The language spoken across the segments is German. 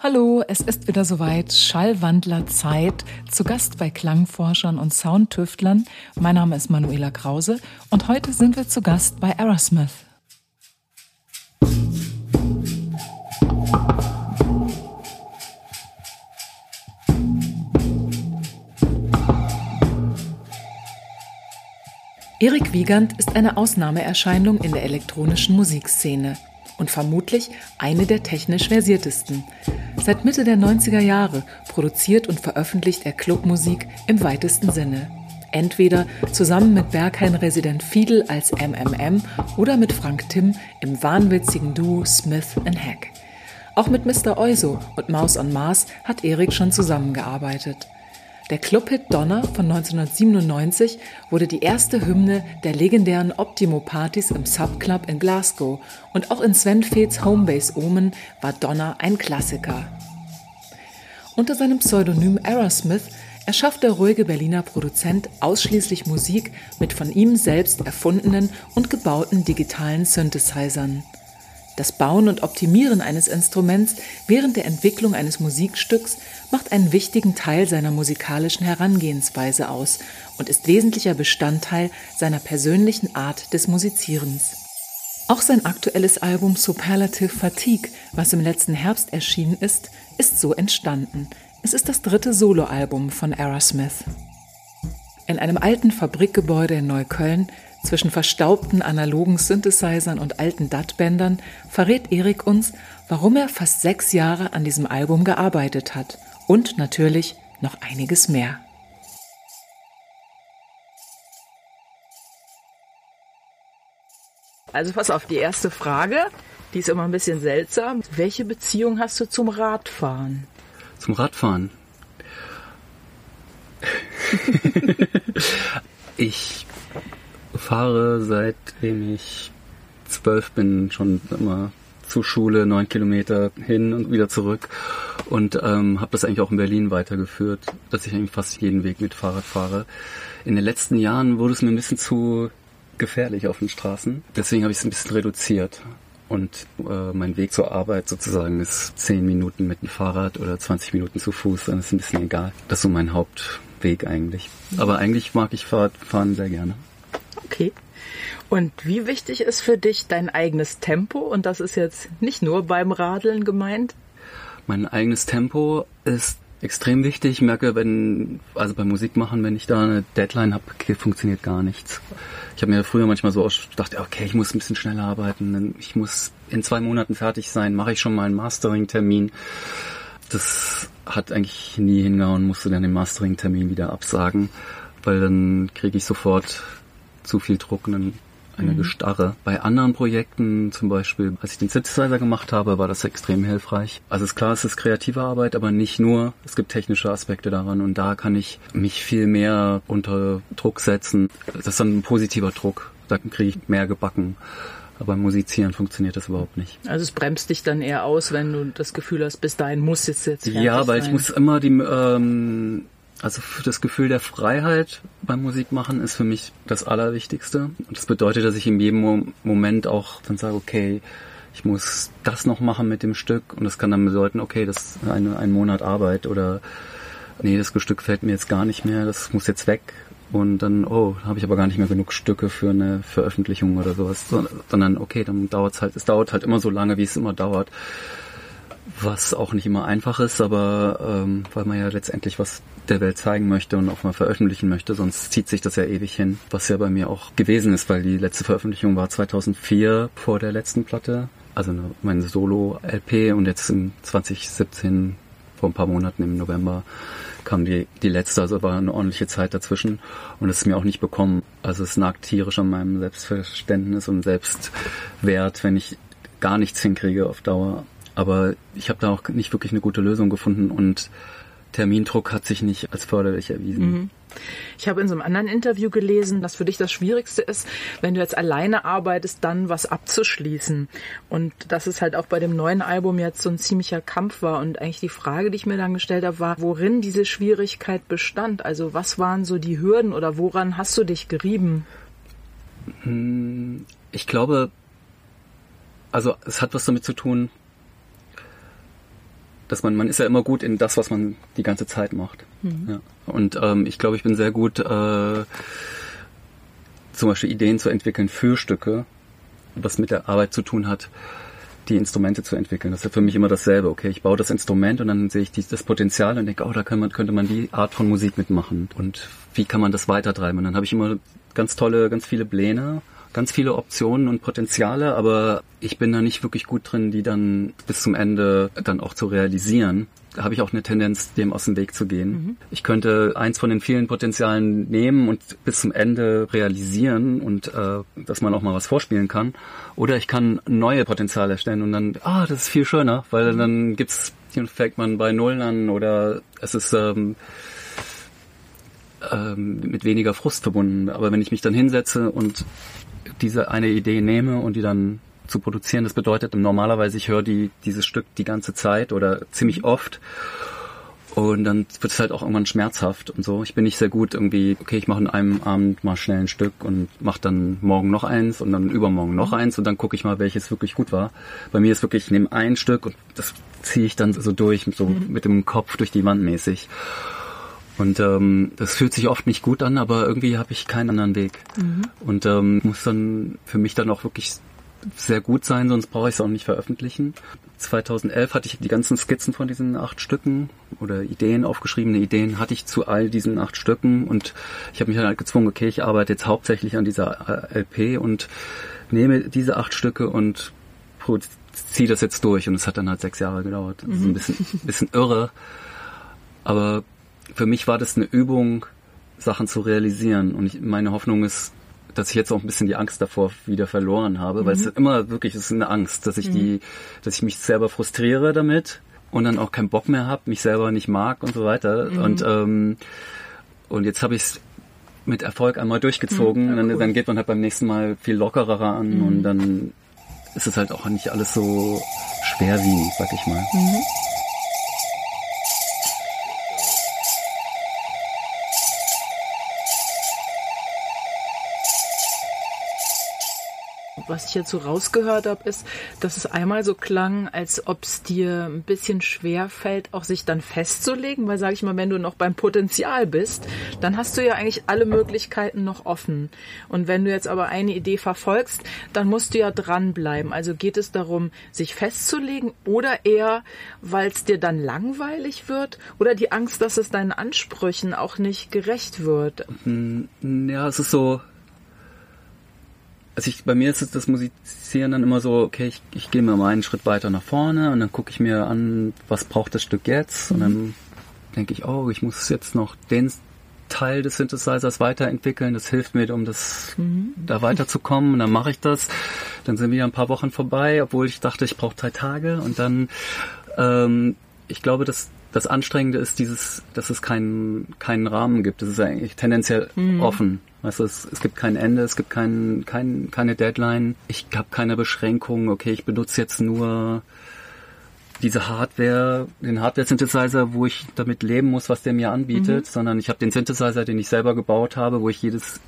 Hallo, es ist wieder soweit. Schallwandler Zeit. Zu Gast bei Klangforschern und Soundtüftlern. Mein Name ist Manuela Krause und heute sind wir zu Gast bei Aerosmith. Erik Wiegand ist eine Ausnahmeerscheinung in der elektronischen Musikszene und vermutlich eine der technisch versiertesten. Seit Mitte der 90er Jahre produziert und veröffentlicht er Clubmusik im weitesten Sinne. Entweder zusammen mit Berghain-Resident Fiedel als MMM oder mit Frank Timm im wahnwitzigen Duo Smith Hack. Auch mit Mr. Euso und Maus on Mars hat Erik schon zusammengearbeitet. Der Clubhit Donner von 1997 wurde die erste Hymne der legendären Optimo-Partys im Subclub in Glasgow und auch in Sven Feths Homebase Omen war Donner ein Klassiker. Unter seinem Pseudonym Aerosmith erschafft der ruhige Berliner Produzent ausschließlich Musik mit von ihm selbst erfundenen und gebauten digitalen Synthesizern. Das Bauen und Optimieren eines Instruments während der Entwicklung eines Musikstücks macht einen wichtigen Teil seiner musikalischen Herangehensweise aus und ist wesentlicher Bestandteil seiner persönlichen Art des Musizierens. Auch sein aktuelles Album Superlative Fatigue, was im letzten Herbst erschienen ist, ist so entstanden. Es ist das dritte Soloalbum von Aerosmith. In einem alten Fabrikgebäude in Neukölln zwischen verstaubten analogen Synthesizern und alten DAT-Bändern verrät Erik uns, warum er fast sechs Jahre an diesem Album gearbeitet hat und natürlich noch einiges mehr. Also pass auf, die erste Frage, die ist immer ein bisschen seltsam. Welche Beziehung hast du zum Radfahren? Zum Radfahren? ich fahre seitdem ich zwölf bin schon immer zur Schule, neun Kilometer hin und wieder zurück und ähm, habe das eigentlich auch in Berlin weitergeführt, dass ich eigentlich fast jeden Weg mit Fahrrad fahre. In den letzten Jahren wurde es mir ein bisschen zu gefährlich auf den Straßen, deswegen habe ich es ein bisschen reduziert. Und äh, mein Weg zur Arbeit sozusagen ist zehn Minuten mit dem Fahrrad oder 20 Minuten zu Fuß, dann ist ein bisschen egal. Das ist so mein Hauptweg eigentlich. Aber eigentlich mag ich Fahrradfahren sehr gerne. Okay. Und wie wichtig ist für dich dein eigenes Tempo? Und das ist jetzt nicht nur beim Radeln gemeint. Mein eigenes Tempo ist extrem wichtig. Ich merke, wenn, also beim Musikmachen, wenn ich da eine Deadline habe, funktioniert gar nichts. Ich habe mir früher manchmal so gedacht, okay, ich muss ein bisschen schneller arbeiten, ich muss in zwei Monaten fertig sein, mache ich schon mal einen Mastering-Termin. Das hat eigentlich nie hingehauen, musste dann den Mastering-Termin wieder absagen, weil dann kriege ich sofort zu viel Druck und dann eine mhm. Gestarre. Bei anderen Projekten, zum Beispiel, als ich den Synthesizer gemacht habe, war das extrem hilfreich. Also ist klar, es ist kreative Arbeit, aber nicht nur. Es gibt technische Aspekte daran und da kann ich mich viel mehr unter Druck setzen. Das ist dann ein positiver Druck. Da kriege ich mehr gebacken. Aber beim Musizieren funktioniert das überhaupt nicht. Also es bremst dich dann eher aus, wenn du das Gefühl hast, bis dahin muss jetzt jetzt Ja, weil sein. ich muss immer die ähm, also das Gefühl der Freiheit beim Musikmachen ist für mich das Allerwichtigste. Und das bedeutet, dass ich in jedem Moment auch dann sage, okay, ich muss das noch machen mit dem Stück. Und das kann dann bedeuten, okay, das ist eine, ein Monat Arbeit oder nee, das Stück fällt mir jetzt gar nicht mehr, das muss jetzt weg. Und dann, oh, habe ich aber gar nicht mehr genug Stücke für eine Veröffentlichung oder sowas, sondern okay, dann dauert es halt, es dauert halt immer so lange, wie es immer dauert was auch nicht immer einfach ist, aber ähm, weil man ja letztendlich was der Welt zeigen möchte und auch mal veröffentlichen möchte, sonst zieht sich das ja ewig hin, was ja bei mir auch gewesen ist, weil die letzte Veröffentlichung war 2004 vor der letzten Platte, also meine Solo-LP und jetzt in 2017 vor ein paar Monaten im November kam die, die letzte, also war eine ordentliche Zeit dazwischen und es ist mir auch nicht bekommen. Also es nagt tierisch an meinem Selbstverständnis und Selbstwert, wenn ich gar nichts hinkriege auf Dauer aber ich habe da auch nicht wirklich eine gute Lösung gefunden und Termindruck hat sich nicht als förderlich erwiesen. Mhm. Ich habe in so einem anderen Interview gelesen, dass für dich das Schwierigste ist, wenn du jetzt alleine arbeitest, dann was abzuschließen. Und dass es halt auch bei dem neuen Album jetzt so ein ziemlicher Kampf war. Und eigentlich die Frage, die ich mir dann gestellt habe, war, worin diese Schwierigkeit bestand? Also was waren so die Hürden oder woran hast du dich gerieben? Hm, ich glaube, also es hat was damit zu tun, dass man, man ist ja immer gut in das, was man die ganze Zeit macht. Mhm. Ja. Und ähm, ich glaube, ich bin sehr gut, äh, zum Beispiel Ideen zu entwickeln für Stücke, was mit der Arbeit zu tun hat, die Instrumente zu entwickeln. Das ist für mich immer dasselbe. Okay, ich baue das Instrument und dann sehe ich die, das Potenzial und denke, oh, da kann man, könnte man die Art von Musik mitmachen. Und wie kann man das weitertreiben? Und dann habe ich immer ganz tolle, ganz viele Pläne ganz viele Optionen und Potenziale, aber ich bin da nicht wirklich gut drin, die dann bis zum Ende dann auch zu realisieren. Da habe ich auch eine Tendenz, dem aus dem Weg zu gehen. Mhm. Ich könnte eins von den vielen Potenzialen nehmen und bis zum Ende realisieren und äh, dass man auch mal was vorspielen kann. Oder ich kann neue Potenziale erstellen und dann, ah, das ist viel schöner, weil mhm. dann gibt's, fängt man bei Null an oder es ist ähm, ähm, mit weniger Frust verbunden. Aber wenn ich mich dann hinsetze und diese eine Idee nehme und die dann zu produzieren. Das bedeutet normalerweise, ich höre die, dieses Stück die ganze Zeit oder ziemlich oft. Und dann wird es halt auch irgendwann schmerzhaft und so. Ich bin nicht sehr gut irgendwie, okay, ich mache in einem Abend mal schnell ein Stück und mache dann morgen noch eins und dann übermorgen noch eins und dann gucke ich mal, welches wirklich gut war. Bei mir ist wirklich, ich nehme ein Stück und das ziehe ich dann so durch, so mhm. mit dem Kopf durch die Wand mäßig. Und ähm, das fühlt sich oft nicht gut an, aber irgendwie habe ich keinen anderen Weg. Mhm. Und ähm, muss dann für mich dann auch wirklich sehr gut sein, sonst brauche ich es auch nicht veröffentlichen. 2011 hatte ich die ganzen Skizzen von diesen acht Stücken oder Ideen, aufgeschriebene Ideen hatte ich zu all diesen acht Stücken und ich habe mich dann halt gezwungen, okay, ich arbeite jetzt hauptsächlich an dieser äh, LP und nehme diese acht Stücke und ziehe das jetzt durch und es hat dann halt sechs Jahre gedauert. Das ist ein mhm. bisschen, bisschen irre, aber für mich war das eine Übung, Sachen zu realisieren. Und ich, meine Hoffnung ist, dass ich jetzt auch ein bisschen die Angst davor wieder verloren habe, mhm. weil es ist immer wirklich, es ist eine Angst, dass ich mhm. die, dass ich mich selber frustriere damit und dann auch keinen Bock mehr habe, mich selber nicht mag und so weiter. Mhm. Und ähm, und jetzt habe ich es mit Erfolg einmal durchgezogen. Mhm, und dann, dann, geht man halt beim nächsten Mal viel lockerer an und mhm. dann ist es halt auch nicht alles so schwerwiegend, sag ich mal. Was ich jetzt so rausgehört habe, ist, dass es einmal so klang, als ob es dir ein bisschen schwer fällt, auch sich dann festzulegen, weil sage ich mal, wenn du noch beim Potenzial bist, dann hast du ja eigentlich alle Möglichkeiten noch offen. Und wenn du jetzt aber eine Idee verfolgst, dann musst du ja dranbleiben. Also geht es darum, sich festzulegen oder eher, weil es dir dann langweilig wird oder die Angst, dass es deinen Ansprüchen auch nicht gerecht wird? Hm, ja, es ist so, also ich, bei mir ist das Musizieren dann immer so, okay, ich, ich gehe mir mal einen Schritt weiter nach vorne und dann gucke ich mir an, was braucht das Stück jetzt und dann mhm. denke ich, oh, ich muss jetzt noch den Teil des Synthesizers weiterentwickeln, das hilft mir, um das mhm. da weiterzukommen und dann mache ich das. Dann sind wieder ein paar Wochen vorbei, obwohl ich dachte, ich brauche drei Tage und dann, ähm, ich glaube, dass das Anstrengende ist dieses, dass es keinen keinen Rahmen gibt. Das ist eigentlich tendenziell mhm. offen. Also es, es gibt kein Ende, es gibt kein, kein, keine Deadline. Ich habe keine Beschränkungen. Okay, ich benutze jetzt nur diese Hardware, den Hardware-Synthesizer, wo ich damit leben muss, was der mir anbietet, mhm. sondern ich habe den Synthesizer, den ich selber gebaut habe, wo ich jedes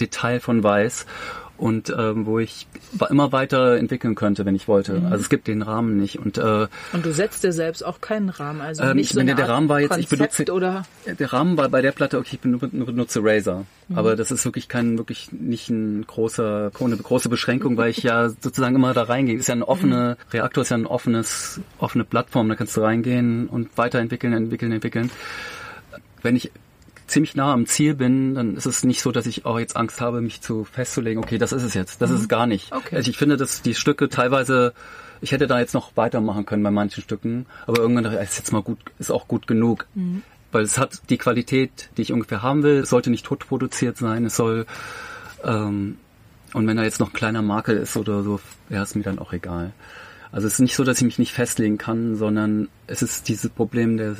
Detail von weiß und ähm, wo ich immer weiter entwickeln könnte, wenn ich wollte. Mhm. Also es gibt den Rahmen nicht und äh, und du setzt dir selbst auch keinen Rahmen, also ähm, nicht ich so meine, der Rahmen war jetzt Konzept ich benutze oder der Rahmen war bei der Platte okay, ich benutze Razer, mhm. aber das ist wirklich kein wirklich nicht ein großer eine große Beschränkung, weil ich ja sozusagen immer da reingehe. Ist ja eine offene mhm. Reaktor ist ja ein offenes offene Plattform, da kannst du reingehen und weiterentwickeln, entwickeln, entwickeln. Wenn ich ziemlich nah am Ziel bin, dann ist es nicht so, dass ich auch jetzt Angst habe, mich zu festzulegen, okay, das ist es jetzt. Das mhm. ist es gar nicht. Okay. Also ich finde, dass die Stücke teilweise, ich hätte da jetzt noch weitermachen können bei manchen Stücken, aber irgendwann dachte ich, ist jetzt mal gut, ist auch gut genug. Mhm. Weil es hat die Qualität, die ich ungefähr haben will. Es sollte nicht tot produziert sein. Es soll, ähm, und wenn da jetzt noch ein kleiner Makel ist oder so, wäre es mir dann auch egal. Also es ist nicht so, dass ich mich nicht festlegen kann, sondern es ist dieses Problem der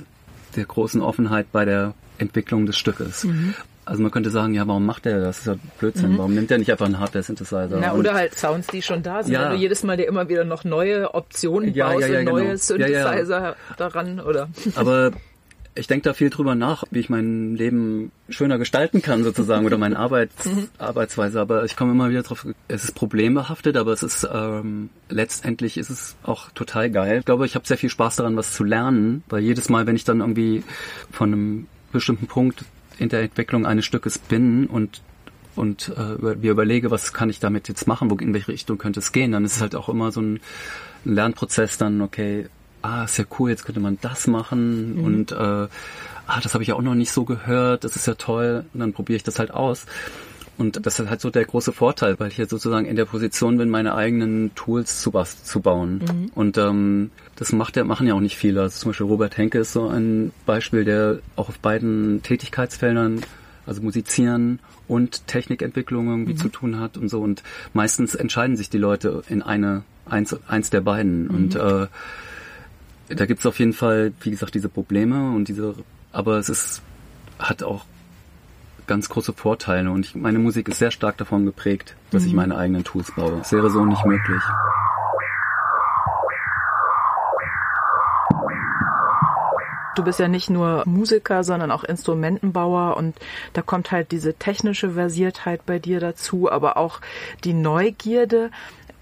der großen Offenheit bei der Entwicklung des Stückes. Mhm. Also man könnte sagen, ja, warum macht er das? Das ist ja Blödsinn. Mhm. Warum nimmt er nicht einfach einen Hardware-Synthesizer? Na, oder halt Sounds, die schon da sind. Ja. Wenn du jedes Mal dir immer wieder noch neue Optionen ja, baust ja, ja, und neue genau. Synthesizer daran, oder? Aber ich denke da viel drüber nach, wie ich mein Leben schöner gestalten kann sozusagen oder meine Arbeits mhm. Arbeitsweise. Aber ich komme immer wieder drauf, es ist problembehaftet, aber es ist ähm, letztendlich ist es auch total geil. Ich glaube, ich habe sehr viel Spaß daran, was zu lernen, weil jedes Mal, wenn ich dann irgendwie von einem bestimmten Punkt in der Entwicklung eines Stückes bin und und äh, mir überlege, was kann ich damit jetzt machen, wo in welche Richtung könnte es gehen, dann ist es halt auch immer so ein Lernprozess dann, okay, ah, ist ja cool, jetzt könnte man das machen mhm. und äh, ah, das habe ich ja auch noch nicht so gehört, das ist ja toll und dann probiere ich das halt aus. Und das ist halt so der große Vorteil, weil ich jetzt sozusagen in der Position bin, meine eigenen Tools zu, was, zu bauen. Mhm. Und ähm, das macht ja, machen ja auch nicht viele. Also zum Beispiel Robert Henke ist so ein Beispiel, der auch auf beiden Tätigkeitsfeldern, also Musizieren und Technikentwicklung irgendwie mhm. zu tun hat und so. Und meistens entscheiden sich die Leute in eine, eins, eins der beiden. Mhm. Und äh, da gibt es auf jeden Fall, wie gesagt, diese Probleme und diese, aber es ist, hat auch ganz große Vorteile und ich, meine Musik ist sehr stark davon geprägt, dass mhm. ich meine eigenen Tools baue. Es wäre so nicht möglich. Du bist ja nicht nur Musiker, sondern auch Instrumentenbauer und da kommt halt diese technische Versiertheit bei dir dazu, aber auch die Neugierde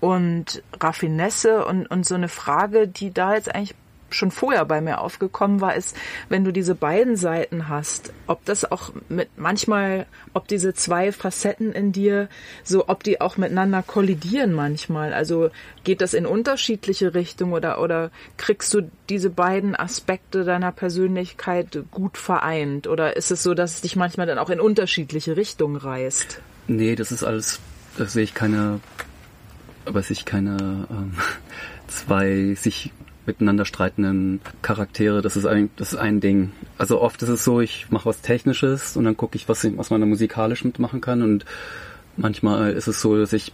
und Raffinesse und, und so eine Frage, die da jetzt eigentlich schon vorher bei mir aufgekommen war, ist, wenn du diese beiden Seiten hast, ob das auch mit manchmal, ob diese zwei Facetten in dir, so ob die auch miteinander kollidieren manchmal. Also geht das in unterschiedliche Richtungen oder, oder kriegst du diese beiden Aspekte deiner Persönlichkeit gut vereint? Oder ist es so, dass es dich manchmal dann auch in unterschiedliche Richtungen reißt? Nee, das ist alles, da sehe ich keine, sehe ich keine ähm, zwei sich miteinander streitenden Charaktere, das ist ein, das ist ein Ding. Also oft ist es so, ich mache was Technisches und dann gucke ich, was, was man da musikalisch mitmachen kann und manchmal ist es so, dass ich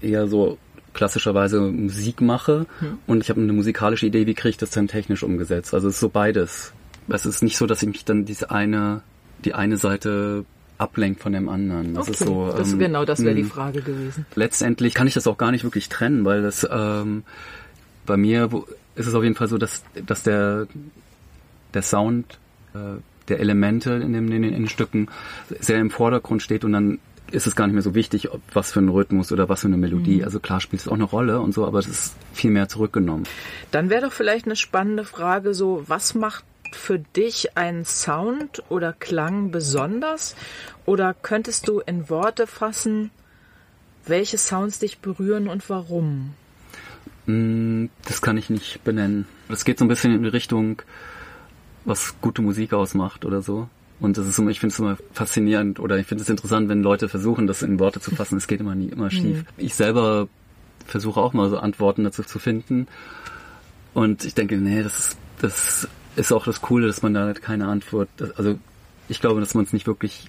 eher so klassischerweise Musik mache hm. und ich habe eine musikalische Idee, wie kriege ich das dann technisch umgesetzt. Also es ist so beides. Es ist nicht so, dass ich mich dann diese eine, die eine Seite ablenkt von dem anderen. Das okay, ist so. Das, ähm, genau, das wäre die hm. Frage gewesen. Letztendlich kann ich das auch gar nicht wirklich trennen, weil das ähm, bei mir ist es auf jeden Fall so, dass, dass der, der Sound äh, der Elemente in, dem, in, den, Stücken sehr im Vordergrund steht und dann ist es gar nicht mehr so wichtig, ob was für ein Rhythmus oder was für eine Melodie. Mhm. Also klar spielt es auch eine Rolle und so, aber es ist viel mehr zurückgenommen. Dann wäre doch vielleicht eine spannende Frage so, was macht für dich einen Sound oder Klang besonders? Oder könntest du in Worte fassen, welche Sounds dich berühren und warum? Hm, das kann ich nicht benennen. Das geht so ein bisschen in die Richtung, was gute Musik ausmacht oder so. Und das ist immer, ich finde es immer faszinierend oder ich finde es interessant, wenn Leute versuchen, das in Worte zu fassen. Es geht immer nie immer schief. Mhm. Ich selber versuche auch mal so Antworten dazu zu finden. Und ich denke, nee, das ist, das ist auch das Coole, dass man da keine Antwort, also ich glaube, dass man es nicht wirklich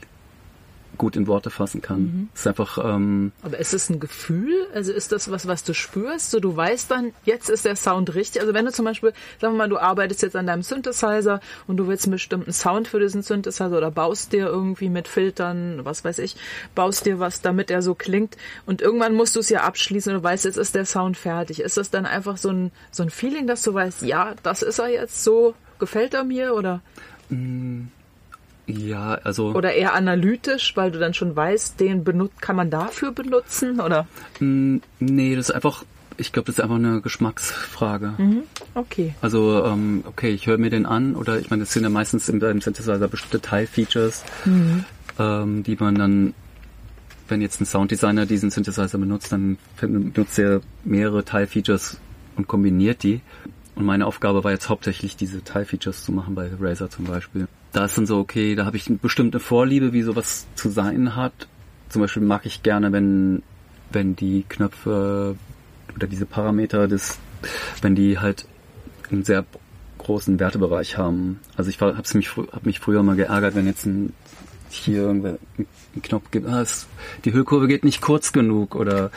gut in Worte fassen kann. Mhm. Es ist einfach. Ähm, Aber ist es ein Gefühl? Also ist das was, was du spürst? So du weißt dann, jetzt ist der Sound richtig. Also wenn du zum Beispiel, sagen wir mal, du arbeitest jetzt an deinem Synthesizer und du willst einen bestimmten Sound für diesen Synthesizer oder baust dir irgendwie mit Filtern, was weiß ich, baust dir was, damit er so klingt und irgendwann musst du es ja abschließen und du weißt, jetzt ist der Sound fertig. Ist das dann einfach so ein so ein Feeling, dass du weißt, ja, das ist er jetzt so, gefällt er mir oder? Mm ja, also. Oder eher analytisch, weil du dann schon weißt, den benut kann man dafür benutzen, oder? Mm, nee, das ist einfach, ich glaube, das ist einfach eine Geschmacksfrage. Mhm, okay. Also, ähm, okay, ich höre mir den an, oder ich meine, das sind ja meistens im, im Synthesizer bestimmte Teilfeatures, mhm. ähm, die man dann, wenn jetzt ein Sounddesigner diesen Synthesizer benutzt, dann benutzt er mehrere Teilfeatures und kombiniert die. Und meine Aufgabe war jetzt hauptsächlich diese Teilfeatures zu machen bei Razer zum Beispiel da ist dann so, okay, da habe ich eine bestimmte Vorliebe, wie sowas zu sein hat. Zum Beispiel mag ich gerne, wenn, wenn die Knöpfe oder diese Parameter, das, wenn die halt einen sehr großen Wertebereich haben. Also ich habe mich, hab mich früher mal geärgert, wenn jetzt ein, hier irgendwer einen Knopf gibt, ah, es, die Hüllkurve geht nicht kurz genug oder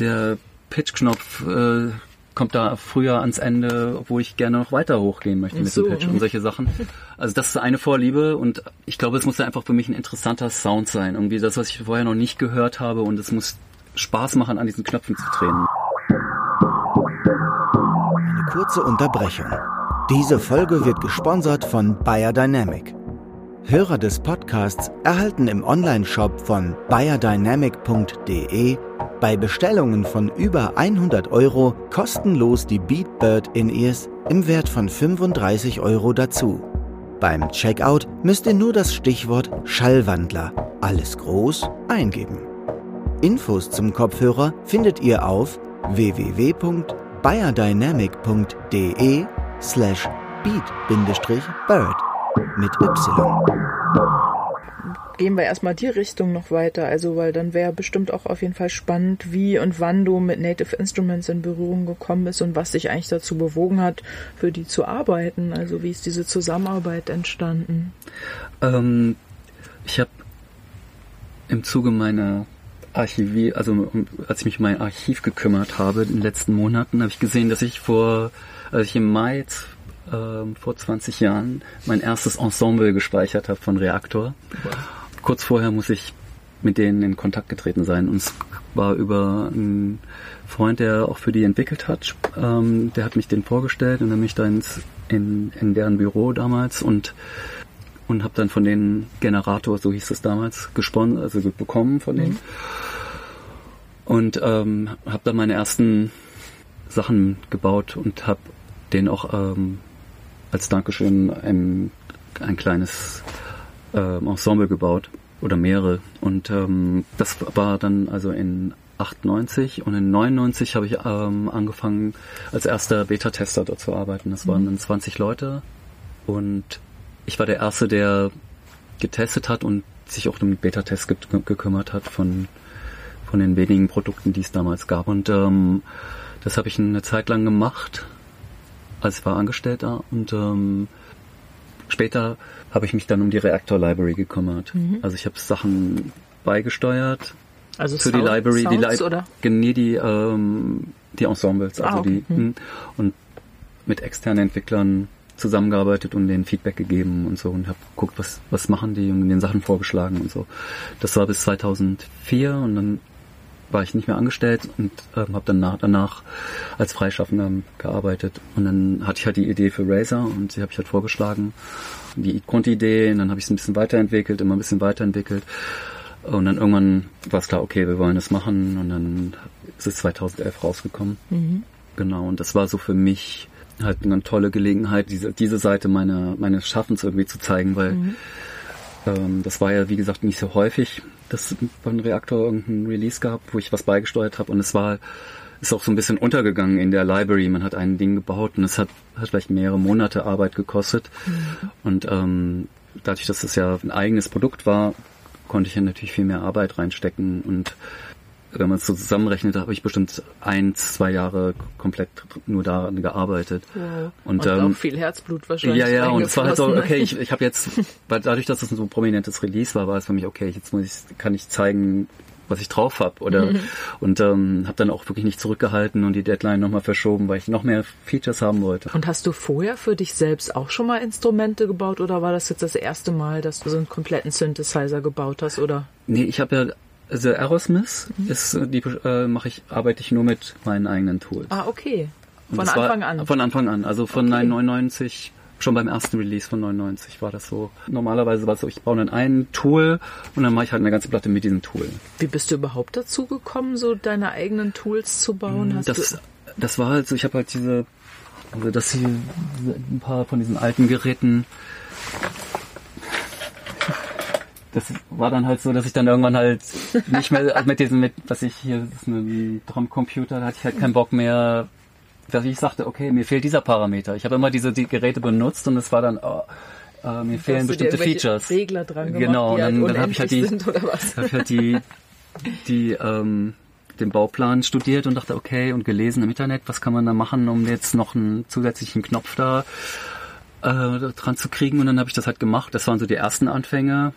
der Pitch-Knopf äh, kommt da früher ans Ende, obwohl ich gerne noch weiter hochgehen möchte mit so. dem Pitch und solche Sachen. Also das ist eine Vorliebe und ich glaube, es muss einfach für mich ein interessanter Sound sein. Irgendwie das, was ich vorher noch nicht gehört habe und es muss Spaß machen, an diesen Knöpfen zu drehen. Eine kurze Unterbrechung. Diese Folge wird gesponsert von Bayer Dynamic. Hörer des Podcasts erhalten im Onlineshop von bayerdynamic.de bei Bestellungen von über 100 Euro kostenlos die Beatbird In-Ears im Wert von 35 Euro dazu. Beim Checkout müsst ihr nur das Stichwort Schallwandler, alles groß, eingeben. Infos zum Kopfhörer findet ihr auf www.bayerdynamic.de slash beat-bird mit Y. Gehen wir erstmal die Richtung noch weiter, also weil dann wäre bestimmt auch auf jeden Fall spannend, wie und wann du mit Native Instruments in Berührung gekommen bist und was dich eigentlich dazu bewogen hat, für die zu arbeiten. Also wie ist diese Zusammenarbeit entstanden? Ähm, ich habe im Zuge meiner Archivie, also als ich mich um mein Archiv gekümmert habe in den letzten Monaten, habe ich gesehen, dass ich vor, als ich im Mai äh, vor 20 Jahren mein erstes Ensemble gespeichert habe von Reaktor. Wow. Kurz vorher muss ich mit denen in Kontakt getreten sein. Und es war über einen Freund, der auch für die entwickelt hat. Ähm, der hat mich den vorgestellt und dann mich da ins, in, in deren Büro damals und und habe dann von den Generator, so hieß es damals, gesponnen, also bekommen von denen. Mhm. Und ähm, habe dann meine ersten Sachen gebaut und habe den auch ähm, als Dankeschön ein, ein kleines äh, Ensemble gebaut oder mehrere. Und ähm, das war dann also in 98 und in 99 habe ich ähm, angefangen als erster Beta-Tester dort zu arbeiten. Das waren dann 20 Leute und ich war der Erste, der getestet hat und sich auch um den Beta-Test ge gekümmert hat von, von den wenigen Produkten, die es damals gab. Und ähm, das habe ich eine Zeit lang gemacht als war Angestellter und ähm, später habe ich mich dann um die Reaktor Library gekümmert. Mhm. Also ich habe Sachen beigesteuert also für Sound, die Library, Sounds, die Li oder? Nee, die ähm, die Ensembles, also ah, okay. die mhm. und mit externen Entwicklern zusammengearbeitet und denen Feedback gegeben und so und habe geguckt, was was machen die und den Sachen vorgeschlagen und so. Das war bis 2004 und dann war ich nicht mehr angestellt und ähm, habe dann nach, danach als Freischaffender gearbeitet. Und dann hatte ich halt die Idee für Razer und sie habe ich halt vorgeschlagen. Die Grundidee, und dann habe ich es ein bisschen weiterentwickelt, immer ein bisschen weiterentwickelt. Und dann irgendwann war es klar, okay, wir wollen das machen. Und dann ist es 2011 rausgekommen. Mhm. Genau, und das war so für mich halt eine tolle Gelegenheit, diese, diese Seite meiner, meines Schaffens irgendwie zu zeigen, weil mhm. ähm, das war ja, wie gesagt, nicht so häufig dass beim Reaktor irgendein Release gab, wo ich was beigesteuert habe und es war ist auch so ein bisschen untergegangen in der Library. Man hat ein Ding gebaut und es hat, hat vielleicht mehrere Monate Arbeit gekostet. Mhm. Und ähm, dadurch, dass es ja ein eigenes Produkt war, konnte ich ja natürlich viel mehr Arbeit reinstecken und wenn man es so zusammenrechnet, habe ich bestimmt ein, zwei Jahre komplett nur daran gearbeitet. Wow. Und, und ähm, auch viel Herzblut wahrscheinlich. Ja, ja, und es war halt so, okay, ich, ich habe jetzt, weil dadurch, dass es ein so prominentes Release war, war es für mich, okay, jetzt muss ich, kann ich zeigen, was ich drauf habe oder mhm. und ähm, habe dann auch wirklich nicht zurückgehalten und die Deadline nochmal verschoben, weil ich noch mehr Features haben wollte. Und hast du vorher für dich selbst auch schon mal Instrumente gebaut oder war das jetzt das erste Mal, dass du so einen kompletten Synthesizer gebaut hast oder? Nee, ich habe ja also Aerosmith mhm. ist die äh, mache ich arbeite ich nur mit meinen eigenen Tools. Ah, okay. Von Anfang an. Von Anfang an, also von okay. 99 schon beim ersten Release von 99 war das so. Normalerweise war es so, ich baue dann ein Tool und dann mache ich halt eine ganze Platte mit diesem Tool. Wie bist du überhaupt dazu gekommen, so deine eigenen Tools zu bauen? Hast das, das war halt so, ich habe halt diese, also dass hier ein paar von diesen alten Geräten das war dann halt so, dass ich dann irgendwann halt nicht mehr mit diesem, mit, was ich hier, das ist ein Drumcomputer, da hatte ich halt keinen Bock mehr, dass ich sagte, okay, mir fehlt dieser Parameter. Ich habe immer diese die Geräte benutzt und es war dann, oh, äh, mir fehlen bestimmte Features. Regler dran gemacht, genau, und dann, halt dann habe ich halt die, hab ich halt die, die, ähm, den Bauplan studiert und dachte, okay, und gelesen im Internet, was kann man da machen, um jetzt noch einen zusätzlichen Knopf da äh, dran zu kriegen. Und dann habe ich das halt gemacht. Das waren so die ersten Anfänge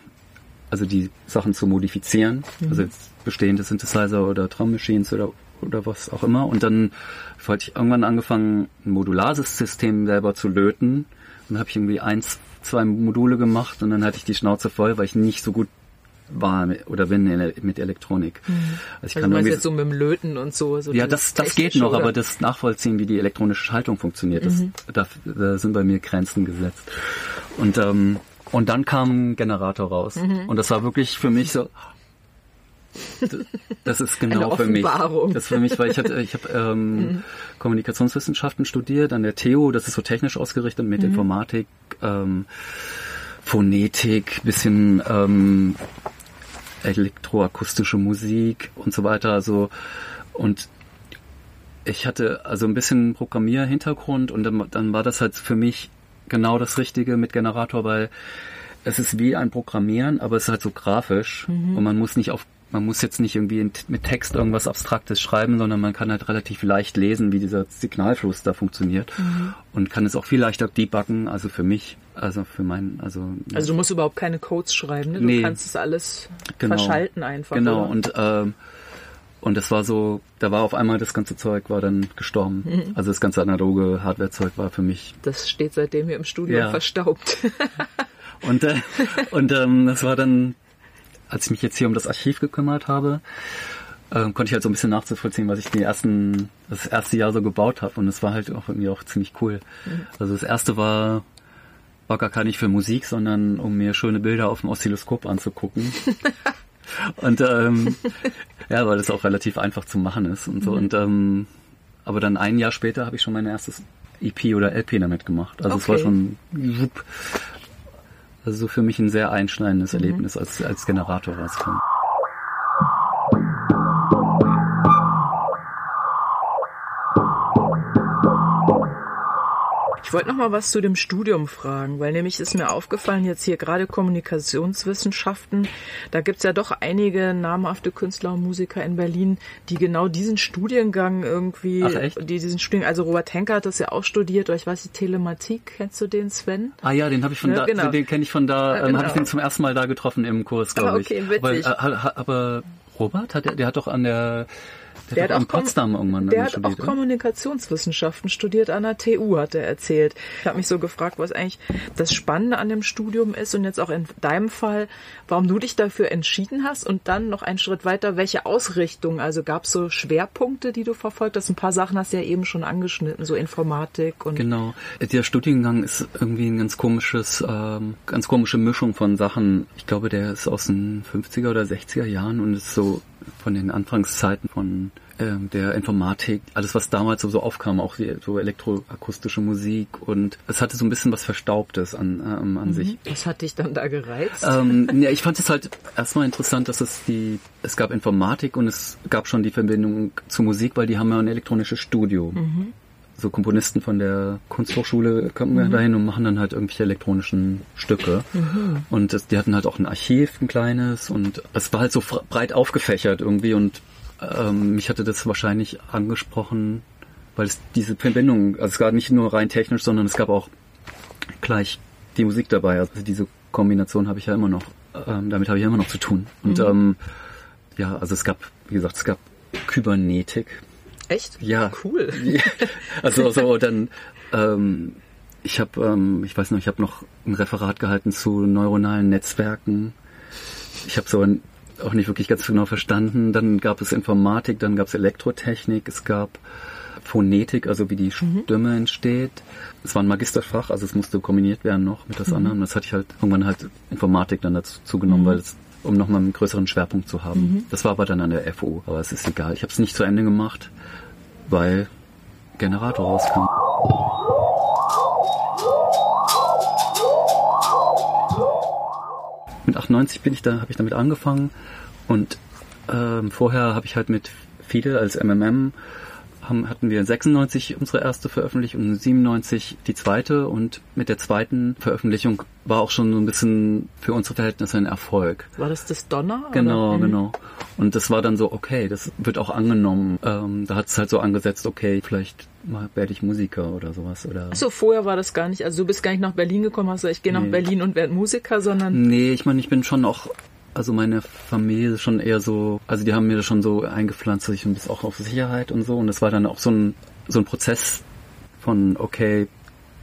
also die Sachen zu modifizieren, mhm. also jetzt bestehende Synthesizer oder Drum Machines oder oder was auch immer. Und dann wollte ich irgendwann angefangen, ein modulares System selber zu löten. Und dann habe ich irgendwie eins, zwei Module gemacht und dann hatte ich die Schnauze voll, weil ich nicht so gut war oder bin mit Elektronik. Mhm. Also ich also kann jetzt so mit dem Löten und so. so ja, das, das geht noch, oder? aber das Nachvollziehen, wie die elektronische Schaltung funktioniert, mhm. das, da, da, sind bei mir Grenzen gesetzt. Und ähm, und dann kam ein Generator raus. Mhm. Und das war wirklich für mich so, das ist genau für mich. Das ist für mich, weil ich hatte, ich habe ähm, mhm. Kommunikationswissenschaften studiert an der TU. Das ist so technisch ausgerichtet mit mhm. Informatik, ähm, Phonetik, bisschen ähm, elektroakustische Musik und so weiter. Also und ich hatte also ein bisschen Programmierhintergrund und dann, dann war das halt für mich genau das Richtige mit Generator, weil es ist wie ein Programmieren, aber es ist halt so grafisch mhm. und man muss nicht auf man muss jetzt nicht irgendwie mit Text irgendwas Abstraktes schreiben, sondern man kann halt relativ leicht lesen, wie dieser Signalfluss da funktioniert mhm. und kann es auch viel leichter debuggen. Also für mich, also für meinen, also also du musst überhaupt keine Codes schreiben, ne? du nee, kannst es alles genau, verschalten einfach. Genau oder? und ähm, und das war so, da war auf einmal das ganze Zeug war dann gestorben. Mhm. Also das ganze analoge Hardwarezeug war für mich. Das steht seitdem hier im Studio ja. verstaubt. und äh, und ähm, das war dann, als ich mich jetzt hier um das Archiv gekümmert habe, äh, konnte ich halt so ein bisschen nachzuvollziehen, was ich die ersten, das erste Jahr so gebaut habe. Und es war halt auch irgendwie auch ziemlich cool. Mhm. Also das erste war war gar nicht für Musik, sondern um mir schöne Bilder auf dem Oszilloskop anzugucken. Und ähm, ja, weil das auch relativ einfach zu machen ist und so. Mhm. Und ähm, aber dann ein Jahr später habe ich schon mein erstes EP oder LP damit gemacht. Also okay. es war schon also für mich ein sehr einschneidendes mhm. Erlebnis, als als Generator rauskam. Ich wollte noch mal was zu dem Studium fragen, weil nämlich ist mir aufgefallen, jetzt hier gerade Kommunikationswissenschaften, da gibt's ja doch einige namhafte Künstler und Musiker in Berlin, die genau diesen Studiengang irgendwie, Ach, die diesen Studiengang, also Robert Henker hat das ja auch studiert, oder ich weiß die Telematik, kennst du den Sven? Ah ja, den habe ich von ja, da, genau. den kenne ich von da, ja, ähm, genau. habe ich den zum ersten Mal da getroffen im Kurs, glaube ah, okay, ich. Witzig. Aber, äh, aber Robert, hat der, der hat doch an der der, der hat, auch Potsdam irgendwann Der hat studiert, auch Kommunikationswissenschaften studiert an der TU, hat er erzählt. Ich habe mich so gefragt, was eigentlich das Spannende an dem Studium ist und jetzt auch in deinem Fall, warum du dich dafür entschieden hast und dann noch einen Schritt weiter, welche Ausrichtung, also gab es so Schwerpunkte, die du verfolgt hast? Ein paar Sachen hast du ja eben schon angeschnitten, so Informatik und... Genau, der Studiengang ist irgendwie ein ganz komisches, ähm, ganz komische Mischung von Sachen. Ich glaube, der ist aus den 50er oder 60er Jahren und ist so von den Anfangszeiten von ähm, der Informatik, alles was damals so, so aufkam, auch die, so elektroakustische Musik und es hatte so ein bisschen was Verstaubtes an, ähm, an mhm. sich. Was hat dich dann da gereizt? Ähm, ja, ich fand es halt erstmal interessant, dass es die, es gab Informatik und es gab schon die Verbindung zu Musik, weil die haben ja ein elektronisches Studio. Mhm so Komponisten von der Kunsthochschule kommen mhm. dahin und machen dann halt irgendwelche elektronischen Stücke. Mhm. Und das, die hatten halt auch ein Archiv, ein kleines, und es war halt so breit aufgefächert irgendwie und ähm, mich hatte das wahrscheinlich angesprochen, weil es diese Verbindung, also es war nicht nur rein technisch, sondern es gab auch gleich die Musik dabei. Also diese Kombination habe ich ja immer noch, ähm, damit habe ich ja immer noch zu tun. Und mhm. ähm, ja, also es gab, wie gesagt, es gab Kybernetik, Echt? Ja. Cool. Also so dann ähm, ich habe, ähm, ich weiß noch, ich habe noch ein Referat gehalten zu neuronalen Netzwerken. Ich habe so ein, auch nicht wirklich ganz genau verstanden. Dann gab es Informatik, dann gab es Elektrotechnik, es gab Phonetik, also wie die mhm. Stimme mhm. entsteht. Es war ein Magisterfach, also es musste kombiniert werden noch mit das mhm. andere. Und das hatte ich halt irgendwann halt Informatik dann dazu zugenommen, mhm. weil es um nochmal einen größeren Schwerpunkt zu haben. Mhm. Das war aber dann an der FU, aber es ist egal. Ich habe es nicht zu Ende gemacht, weil Generator rauskam. Mit 98 bin ich da, habe ich damit angefangen und ähm, vorher habe ich halt mit Fide als MMM haben, hatten wir 96 unsere erste Veröffentlichung und 97 die zweite und mit der zweiten Veröffentlichung war auch schon so ein bisschen für unsere Verhältnisse ein Erfolg. War das das Donner? Genau, oder? Mhm. genau. Und das war dann so, okay, das wird auch angenommen. Ähm, da hat es halt so angesetzt, okay, vielleicht mal werde ich Musiker oder sowas. Oder Achso, vorher war das gar nicht, also du bist gar nicht nach Berlin gekommen, hast du, ich gehe nee. nach Berlin und werde Musiker, sondern... Nee, ich meine, ich bin schon auch also meine Familie ist schon eher so, also die haben mir das schon so eingepflanzt, dass ich ein bisschen auch auf Sicherheit und so. Und das war dann auch so ein, so ein Prozess von, okay,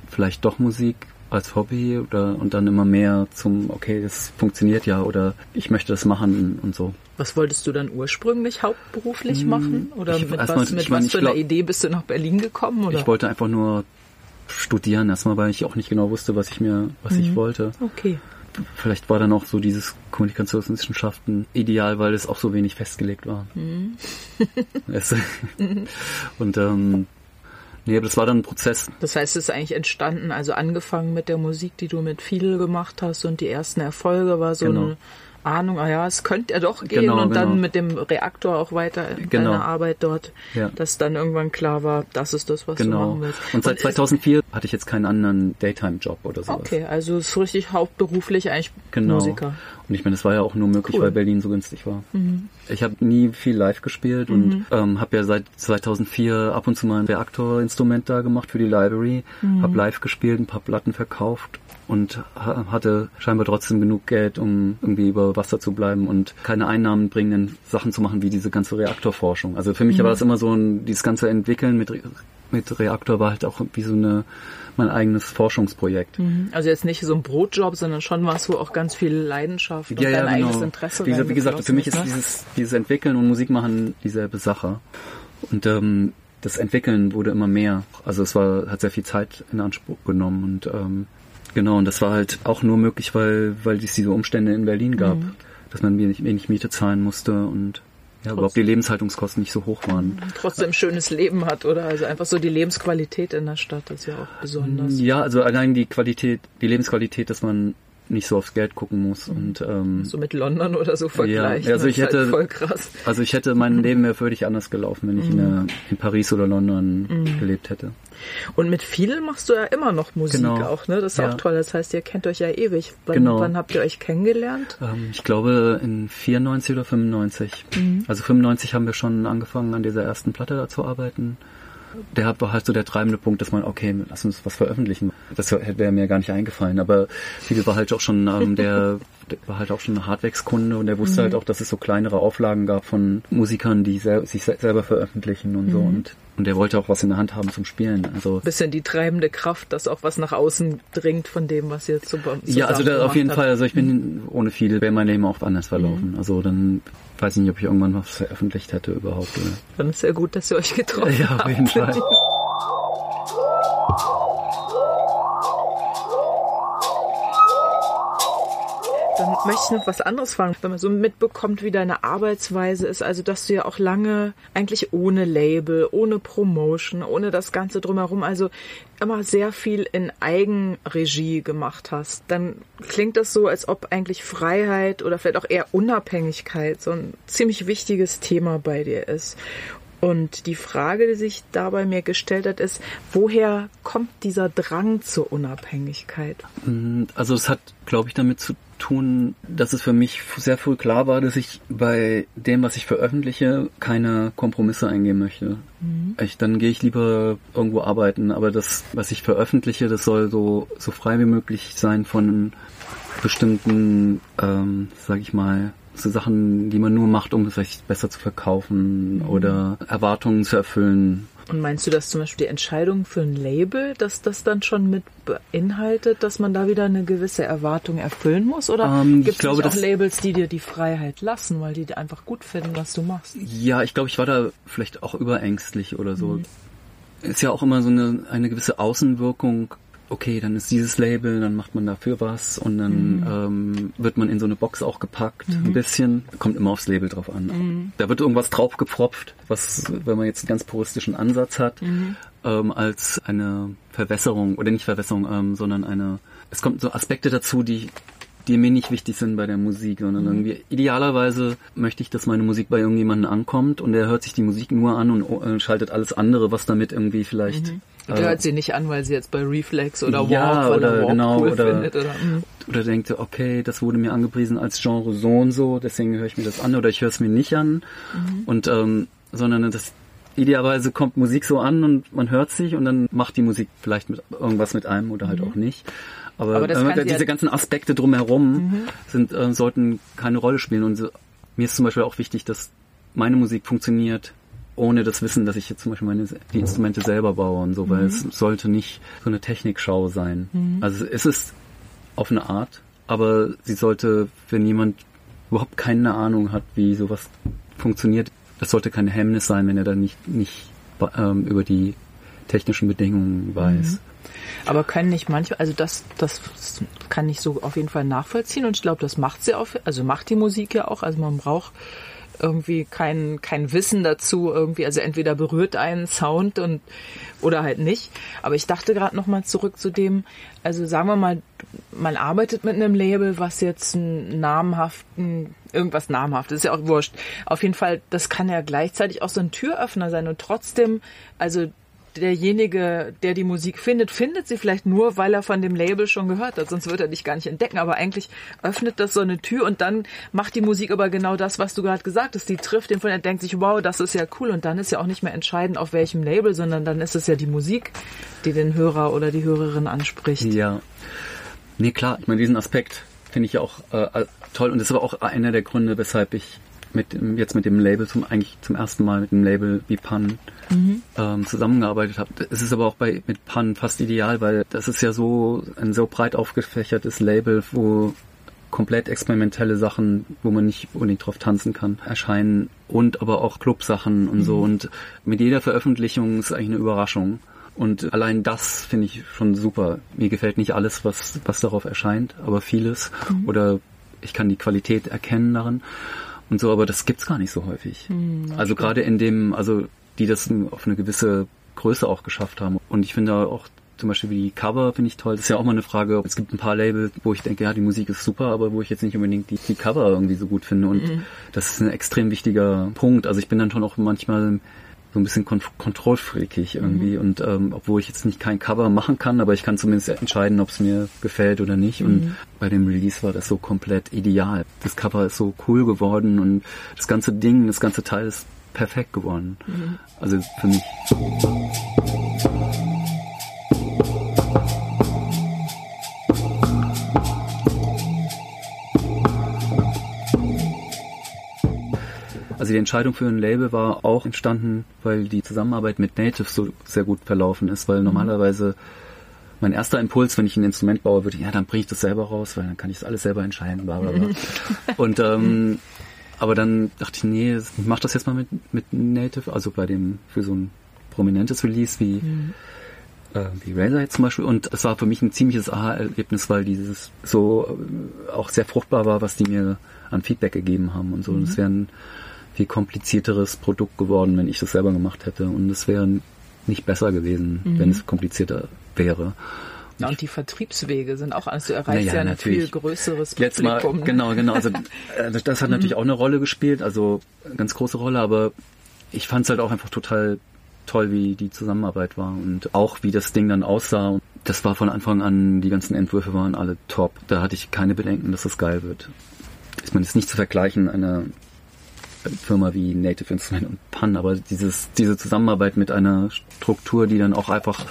vielleicht doch Musik. Als Hobby oder und dann immer mehr zum, okay, das funktioniert ja oder ich möchte das machen und so. Was wolltest du dann ursprünglich hauptberuflich Hm, machen? Oder mit was, mit ich meine, was für einer Idee bist du nach Berlin gekommen? Oder? Ich wollte einfach nur studieren erstmal, weil ich auch nicht genau wusste, was ich mir, was Mhm. ich wollte. okay. Vielleicht war dann auch so dieses Kommunikationswissenschaften ideal, weil es auch so wenig festgelegt war. Mhm. Es- und ähm, nee, aber das war dann ein Prozess. Das heißt, es ist eigentlich entstanden, also angefangen mit der Musik, die du mit Fidel gemacht hast und die ersten Erfolge war so Genau. eine Ahnung, ah ja, es könnte ja doch gehen Genau, und genau. dann mit dem Reaktor auch weiter in Genau. deiner Arbeit dort, Ja. dass dann irgendwann klar war, das ist das, was du Genau. machen willst. Und seit ist- 2004 hatte ich jetzt keinen anderen Daytime-Job oder sowas. Okay, also es ist richtig hauptberuflich eigentlich Genau. Musiker. Und ich meine, das war ja auch nur möglich, Cool. Mhm. weil Berlin so günstig war. Ich habe nie viel live gespielt und ähm, habe ja seit 2004 ab und zu mal ein Reaktorinstrument da gemacht für die Library, Mhm. habe live gespielt, ein paar Platten verkauft und ha hatte scheinbar trotzdem genug Geld, um irgendwie über Wasser zu bleiben und keine Einnahmen bringenden Sachen zu machen, wie diese ganze Reaktorforschung. Also für mich Mhm. war das immer so ein, dieses ganze Entwickeln mit, mit Reaktor war halt auch wie so eine, mein eigenes Forschungsprojekt. Also jetzt nicht so ein Brotjob, sondern schon was, wo auch ganz viel Leidenschaft und dein eigenes Interesse Wie, wie gesagt, für mich ist dieses, dieses Entwickeln und Musik machen dieselbe Sache. Und ähm, das Entwickeln wurde immer mehr. Also es war, hat sehr viel Zeit in Anspruch genommen und ähm, genau, und das war halt auch nur möglich, weil, weil es diese Umstände in Berlin gab, Mhm. dass man wenig, wenig Miete zahlen musste und ja, überhaupt die Lebenshaltungskosten nicht so hoch waren. trotzdem ein schönes Leben hat, oder? Also einfach so die Lebensqualität in der Stadt ist ja auch besonders. Ja, also allein die Qualität, die Lebensqualität, dass man nicht so aufs Geld gucken muss und ähm, So mit London oder so vergleichen. also ich ist hätte- halt. Also ich hätte mein Leben wäre völlig anders gelaufen, wenn ich in, der, in Paris oder London gelebt hätte. Und mit viel machst du ja immer noch Musik Genau. auch, ne? Das ist Ja. auch toll. Das heißt, ihr kennt euch ja ewig. Wann, Genau. wann habt ihr euch kennengelernt? Ähm, ich glaube in 94 oder 95. Also 95 haben wir schon angefangen an dieser ersten Platte da zu arbeiten. Der war halt so der treibende Punkt, dass man, okay, lass uns was veröffentlichen. Das wäre mir gar nicht eingefallen. Aber Fidel war halt auch schon, ähm, der, der war halt auch schon ein Hardwax-Kunde und der wusste halt auch, dass es so kleinere Auflagen gab von Musikern, die sel sich se- selber veröffentlichen und so. Und, und der wollte auch was in der Hand haben zum Spielen. Also Bisschen die treibende Kraft, dass auch was nach außen dringt von dem, was ihr zu Ja, also da, auf jeden habt. Fall. Also ich bin ohne viel wäre mein Leben auch anders verlaufen. Also dann weiß ich nicht, ob ich irgendwann was veröffentlicht hätte überhaupt. Oder. Dann ist ja gut, dass ihr euch getroffen Ja, auf jeden habt. Fall. möchte ich noch was anderes fragen, wenn man so mitbekommt, wie deine Arbeitsweise ist. Also, dass du ja auch lange eigentlich ohne Label, ohne Promotion, ohne das Ganze drumherum, also immer sehr viel in Eigenregie gemacht hast. Dann klingt das so, als ob eigentlich Freiheit oder vielleicht auch eher Unabhängigkeit so ein ziemlich wichtiges Thema bei dir ist. Und die Frage, die sich dabei mir gestellt hat, ist, woher kommt dieser Drang zur Unabhängigkeit? Also es hat, glaube ich, damit zu tun, dass es für mich sehr früh klar war, dass ich bei dem, was ich veröffentliche, keine Kompromisse eingehen möchte. Ich, dann gehe ich lieber irgendwo arbeiten, aber das, was ich veröffentliche, das soll so, so frei wie möglich sein von bestimmten, ähm, sag ich mal, so Sachen, die man nur macht, um es vielleicht besser zu verkaufen oder Erwartungen zu erfüllen. Und meinst du, dass zum Beispiel die Entscheidung für ein Label, dass das dann schon mit beinhaltet, dass man da wieder eine gewisse Erwartung erfüllen muss? Oder Ähm, gibt es auch Labels, die dir die Freiheit lassen, weil die einfach gut finden, was du machst? Ja, ich glaube, ich war da vielleicht auch überängstlich oder so. Mhm. Ist ja auch immer so eine, eine gewisse Außenwirkung. Okay, dann ist dieses Label, dann macht man dafür was und dann Mhm. ähm, wird man in so eine Box auch gepackt, ein bisschen. Kommt immer aufs Label drauf an. Mhm. Da wird irgendwas draufgepfropft, was, wenn man jetzt einen ganz puristischen Ansatz hat, Mhm. ähm, als eine Verwässerung, oder nicht Verwässerung, ähm, sondern eine, es kommt so Aspekte dazu, die die mir nicht wichtig sind bei der Musik, sondern Mhm. irgendwie idealerweise möchte ich, dass meine Musik bei irgendjemandem ankommt und der hört sich die Musik nur an und äh, schaltet alles andere, was damit irgendwie vielleicht Der hört sie nicht an, weil sie jetzt bei Reflex oder Walk, Äh, Ja, oder er Walk genau, cool oder- findet. Oder, mm. oder denkt, okay, das wurde mir angepriesen als Genre so und so, deswegen höre ich mir das an oder ich höre es mir nicht an. Und ähm, sondern das idealerweise kommt Musik so an und man hört sich und dann macht die Musik vielleicht mit irgendwas mit einem oder halt auch nicht. Aber, Aber äh, diese ja- ganzen Aspekte drumherum sind äh, sollten keine Rolle spielen. Und so, mir ist zum Beispiel auch wichtig, dass meine Musik funktioniert ohne das Wissen, dass ich jetzt zum Beispiel meine, die Instrumente selber baue und so, weil mhm. es sollte nicht so eine Technikschau sein. Mhm. Also es ist auf eine Art, aber sie sollte, wenn jemand überhaupt keine Ahnung hat, wie sowas funktioniert, das sollte kein Hemmnis sein, wenn er dann nicht, nicht ähm, über die technischen Bedingungen weiß. Mhm. Aber können nicht manchmal, also das, das kann ich so auf jeden Fall nachvollziehen und ich glaube, das macht sie auch, also macht die Musik ja auch, also man braucht irgendwie kein, kein Wissen dazu irgendwie, also entweder berührt einen Sound und oder halt nicht. Aber ich dachte gerade noch mal zurück zu dem, also sagen wir mal, man arbeitet mit einem Label, was jetzt einen namhaften, irgendwas namhaftes, ist ja auch wurscht. Auf jeden Fall, das kann ja gleichzeitig auch so ein Türöffner sein und trotzdem, also derjenige, der die Musik findet, findet sie vielleicht nur, weil er von dem Label schon gehört hat, sonst wird er dich gar nicht entdecken. Aber eigentlich öffnet das so eine Tür und dann macht die Musik aber genau das, was du gerade gesagt hast. Die trifft den von, er denkt sich, wow, das ist ja cool. Und dann ist ja auch nicht mehr entscheidend, auf welchem Label, sondern dann ist es ja die Musik, die den Hörer oder die Hörerin anspricht. Ja. Nee, klar. Ich meine, diesen Aspekt finde ich ja auch äh, toll und das ist aber auch einer der Gründe, weshalb ich mit jetzt mit dem Label zum eigentlich zum ersten Mal mit dem Label wie Pan mhm. ähm, zusammengearbeitet habe. Es ist aber auch bei mit Pan fast ideal, weil das ist ja so ein so breit aufgefächertes Label, wo komplett experimentelle Sachen, wo man nicht unbedingt drauf tanzen kann, erscheinen und aber auch Clubsachen und mhm. so und mit jeder Veröffentlichung ist eigentlich eine Überraschung. Und allein das finde ich schon super. Mir gefällt nicht alles, was, was darauf erscheint, aber vieles. Mhm. Oder ich kann die Qualität erkennen darin und so, aber das gibt's gar nicht so häufig. Mhm, also gerade in dem, also die das auf eine gewisse Größe auch geschafft haben. Und ich finde auch zum Beispiel wie die Cover finde ich toll. Das ist ja auch mal eine Frage. Es gibt ein paar Labels, wo ich denke, ja, die Musik ist super, aber wo ich jetzt nicht unbedingt die, die Cover irgendwie so gut finde. Und mhm. das ist ein extrem wichtiger Punkt. Also ich bin dann schon auch manchmal so ein bisschen kont kontrollfreakig irgendwie. Mhm. Und ähm, obwohl ich jetzt nicht kein Cover machen kann, aber ich kann zumindest entscheiden, ob es mir gefällt oder nicht. Mhm. Und bei dem Release war das so komplett ideal. Das Cover ist so cool geworden und das ganze Ding, das ganze Teil ist perfekt geworden. Mhm. Also für mich. Also die Entscheidung für ein Label war auch entstanden, weil die Zusammenarbeit mit Native so sehr gut verlaufen ist, weil mhm. normalerweise mein erster Impuls, wenn ich ein Instrument baue, würde, ja, dann bringe ich das selber raus, weil dann kann ich das alles selber entscheiden, bla bla bla. Und ähm, aber dann dachte ich, nee, ich mach das jetzt mal mit, mit Native, also bei dem, für so ein prominentes Release wie, mhm. äh, wie jetzt zum Beispiel. Und es war für mich ein ziemliches Aha-Erlebnis, weil dieses so äh, auch sehr fruchtbar war, was die mir an Feedback gegeben haben und so. Mhm. Und es wären viel komplizierteres Produkt geworden, wenn ich das selber gemacht hätte. Und es wäre nicht besser gewesen, mhm. wenn es komplizierter wäre. Ja, und die Vertriebswege sind auch alles. Du erreichst ja, ja ein viel größeres Jetzt Publikum. Mal, ne? Genau, genau. Also äh, das hat natürlich mhm. auch eine Rolle gespielt, also eine ganz große Rolle, aber ich fand es halt auch einfach total toll, wie die Zusammenarbeit war und auch wie das Ding dann aussah. Das war von Anfang an, die ganzen Entwürfe waren alle top. Da hatte ich keine Bedenken, dass das geil wird. Ich meine, es ist nicht zu vergleichen, eine Firma wie Native Instrument und Pan, aber dieses, diese Zusammenarbeit mit einer Struktur, die dann auch einfach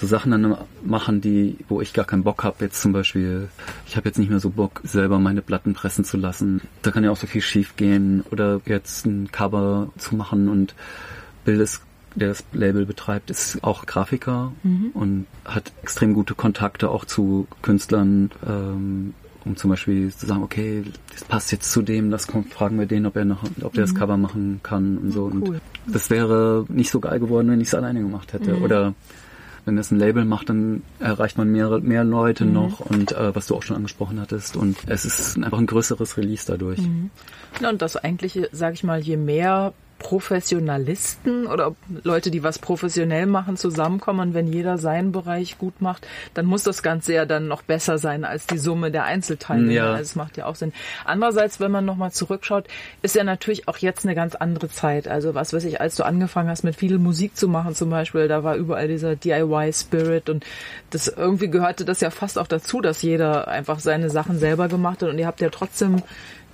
so Sachen dann machen, die, wo ich gar keinen Bock habe, jetzt zum Beispiel, ich habe jetzt nicht mehr so Bock, selber meine Platten pressen zu lassen. Da kann ja auch so viel schief gehen oder jetzt ein Cover zu machen und Bildes der das Label betreibt, ist auch Grafiker mhm. und hat extrem gute Kontakte auch zu Künstlern, ähm, um zum Beispiel zu sagen, okay, das passt jetzt zu dem, das kommt, fragen wir den, ob er noch, ob der mhm. das Cover machen kann und so. Cool. Und das wäre nicht so geil geworden, wenn ich es alleine gemacht hätte. Mhm. Oder wenn das ein Label macht, dann erreicht man mehr, mehr Leute mhm. noch und äh, was du auch schon angesprochen hattest. Und es ist einfach ein größeres Release dadurch. Mhm. Ja, und das eigentlich, sage ich mal, je mehr Professionalisten oder Leute, die was professionell machen, zusammenkommen. Und wenn jeder seinen Bereich gut macht, dann muss das Ganze ja dann noch besser sein als die Summe der Einzelteile. Ja. Also es macht ja auch Sinn. Andererseits, wenn man nochmal zurückschaut, ist ja natürlich auch jetzt eine ganz andere Zeit. Also was weiß ich, als du angefangen hast, mit viel Musik zu machen zum Beispiel, da war überall dieser DIY-Spirit und das irgendwie gehörte das ja fast auch dazu, dass jeder einfach seine Sachen selber gemacht hat und ihr habt ja trotzdem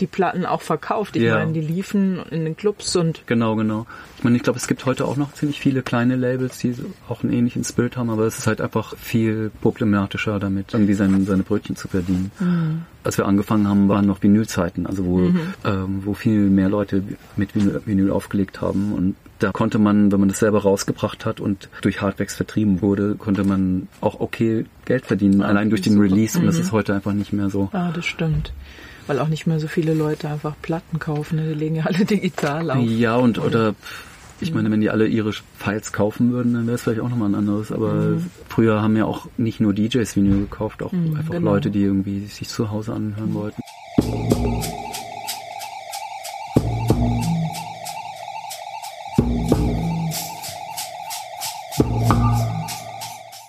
die Platten auch verkauft. Ich ja. meine, die liefen in den Clubs und. Genau, genau. Ich meine, ich glaube, es gibt heute auch noch ziemlich viele kleine Labels, die auch einen ähnlichen Spirit haben, aber es ist halt einfach viel problematischer damit, irgendwie seine, seine Brötchen zu verdienen. Mhm. Als wir angefangen haben, waren noch Vinylzeiten, also wo, mhm. ähm, wo viel mehr Leute mit Vinyl, Vinyl aufgelegt haben und da konnte man, wenn man das selber rausgebracht hat und durch Hardbacks vertrieben wurde, konnte man auch okay Geld verdienen, Ah, allein durch den. Release. Und das Mhm. ist heute einfach nicht mehr so. Ja, das stimmt. Weil auch nicht mehr so viele Leute einfach Platten kaufen. Ne? Die legen ja alle digital auf. Ja, und oder ich meine, wenn die alle ihre Files kaufen würden, dann wäre es vielleicht auch nochmal ein anderes. Aber früher haben ja auch nicht nur DJs Vinyl gekauft, auch Mhm, einfach genau. Leute, die irgendwie sich zu Hause anhören wollten.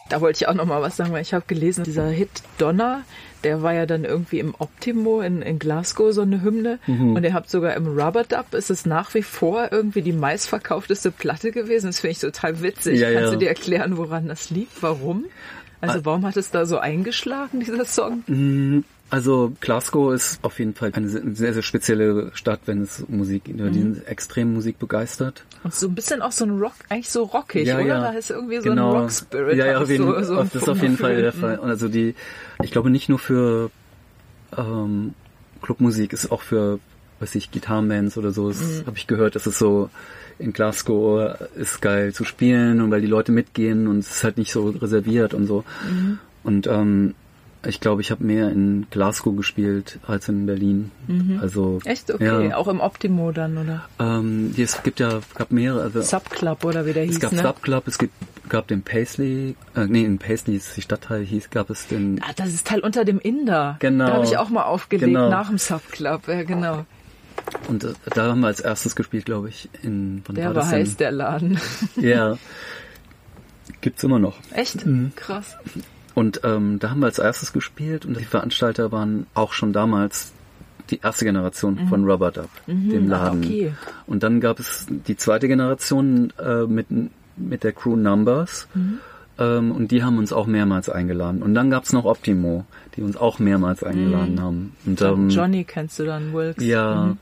Da wollte ich auch noch mal was sagen, weil ich habe gelesen, dieser Hit Donner, der war ja dann irgendwie im Optimo in, in Glasgow so eine Hymne Mhm. und ihr habt sogar im Rubber Dub ist es nach wie vor irgendwie die meistverkaufteste Platte gewesen. Das finde ich total witzig. Ja, Kannst ja. du dir erklären, woran das liegt? Warum? Also warum hat es da so eingeschlagen, dieser Song? Also Glasgow ist auf jeden Fall eine sehr, sehr spezielle Stadt, wenn es Musik. Die Mhm. sind extrem musikbegeistert. Und so ein bisschen auch so ein Rock, eigentlich so rockig, Ja, oder? ja. Da ist irgendwie so Genau. ein Rock-Spirit. Ja, ja, auf jeden, so, so das ist auf jeden Fall der. Fall. Und Also die, ich glaube nicht nur für ähm, Clubmusik, ist auch für, weiß ich, Gitarrenbands oder so. Mhm. habe ich gehört, dass es so in Glasgow ist geil zu spielen und weil die Leute mitgehen und es ist halt nicht so reserviert und so. Mhm. Und ähm, ich glaube, ich habe mehr in Glasgow gespielt als in Berlin. Also Mhm. Echt? Okay, Ja. auch im Optimo dann, oder? ähm, es gibt ja gab mehrere. Also Subclub oder wie der hieß, es gab ne? Subclub, es gibt, gab den Paisley, äh, nee, in Paisley ist die Stadtteil hieß, gab es den, Ah, das ist Teil unter dem Inder. Genau. Da habe ich auch mal aufgelegt, Genau. nach dem Subclub. Ja, genau. und äh, da haben wir als erstes gespielt, glaube ich, in, wann Der war war heiß, der Laden. Ja. Gibt's immer noch. Echt? Mhm. Krass. Und ähm, da haben wir als erstes gespielt und die Veranstalter waren auch schon damals die erste Generation von Rubber Dub, dem ah, Laden. okay. Und dann gab es die zweite Generation äh, mit, mit der Crew Numbers. Ähm, und die haben uns auch mehrmals eingeladen. Und dann gab's noch Optimo, die uns auch mehrmals eingeladen haben. Und, ähm, Johnny kennst du dann, Wilkes. Ja.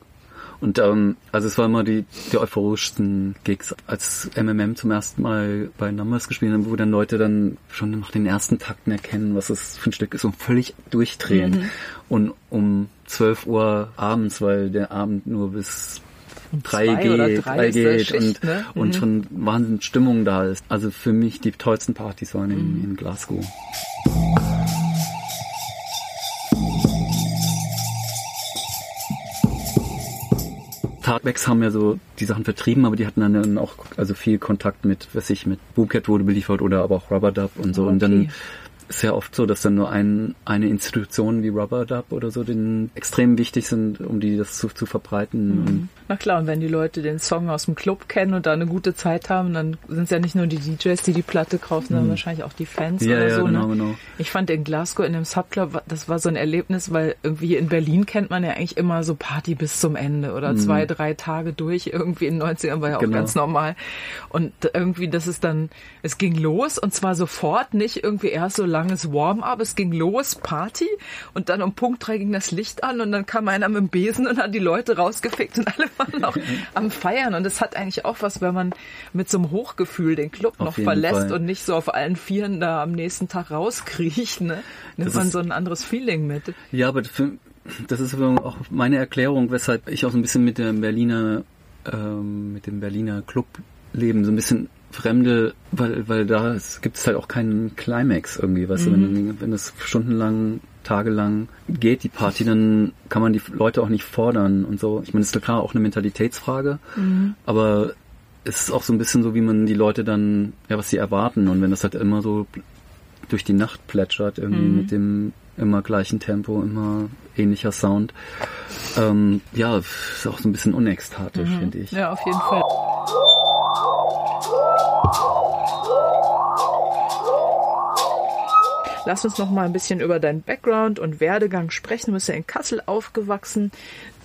Und ähm, also es war immer die, die euphorischsten Gigs, als MMM zum ersten Mal bei Numbers gespielt haben, wo dann Leute dann schon nach den ersten Takten erkennen, was es für ein Stück ist und völlig durchdrehen. Und um 12 Uhr abends, weil der Abend nur bis drei zwei oder geht, drei drei ist der geht Schicht, und, ne? und Mhm. schon Wahnsinn Stimmung da ist. Also für mich die tollsten Partys waren in, in Glasgow. Hardbacks haben ja so die Sachen vertrieben, aber die hatten dann auch also viel Kontakt mit, was ich mit Boomcat wurde beliefert oder aber auch Rubber Dub und so. Und dann Ja oft so, dass dann nur ein, eine Institution wie Rubber Dub oder so den extrem wichtig sind, um die das zu, zu verbreiten. Und Na klar, und wenn die Leute den Song aus dem Club kennen und da eine gute Zeit haben, dann sind es ja nicht nur die DJs, die die Platte kaufen, sondern wahrscheinlich auch die Fans Ja, oder ja, so. genau, ne? genau. Ich fand in Glasgow in dem Subclub, das war so ein Erlebnis, weil irgendwie in Berlin kennt man ja eigentlich immer so Party bis zum Ende oder zwei, drei Tage durch. Irgendwie in den 90ern war ja auch Mhm. Genau. ganz normal. Und irgendwie, das ist dann, es ging los und zwar sofort, nicht irgendwie erst so langes Warm-up, es ging los, Party und dann um Punkt drei ging das Licht an und dann kam einer mit dem Besen und hat die Leute rausgefickt und alle waren noch am Feiern und es hat eigentlich auch was, wenn man mit so einem Hochgefühl den Club Auf noch verlässt Fall. und nicht so auf allen Vieren da am nächsten Tag rauskriecht, ne? Nimmt Das man so ein anderes Feeling mit. Ja, aber für, das ist auch meine Erklärung, weshalb ich auch so ein bisschen mit dem Berliner, ähm, mit dem Berliner Clubleben so ein bisschen fremde, weil, weil da gibt es halt auch keinen Climax irgendwie, weißt du, wenn, wenn das stundenlang, tagelang geht, die Party, dann kann man die Leute auch nicht fordern und so. Ich meine, das ist klar auch eine Mentalitätsfrage, aber es ist auch so ein bisschen so, wie man die Leute dann, ja, was sie erwarten und wenn das halt immer so durch die Nacht plätschert, irgendwie mit dem immer gleichen Tempo, immer ähnlicher Sound. Ähm, ja, ist auch so ein bisschen unekstatisch, finde ich. Ja, auf jeden Fall. Lass uns noch mal ein bisschen über deinen Background und Werdegang sprechen. Du bist ja in Kassel aufgewachsen.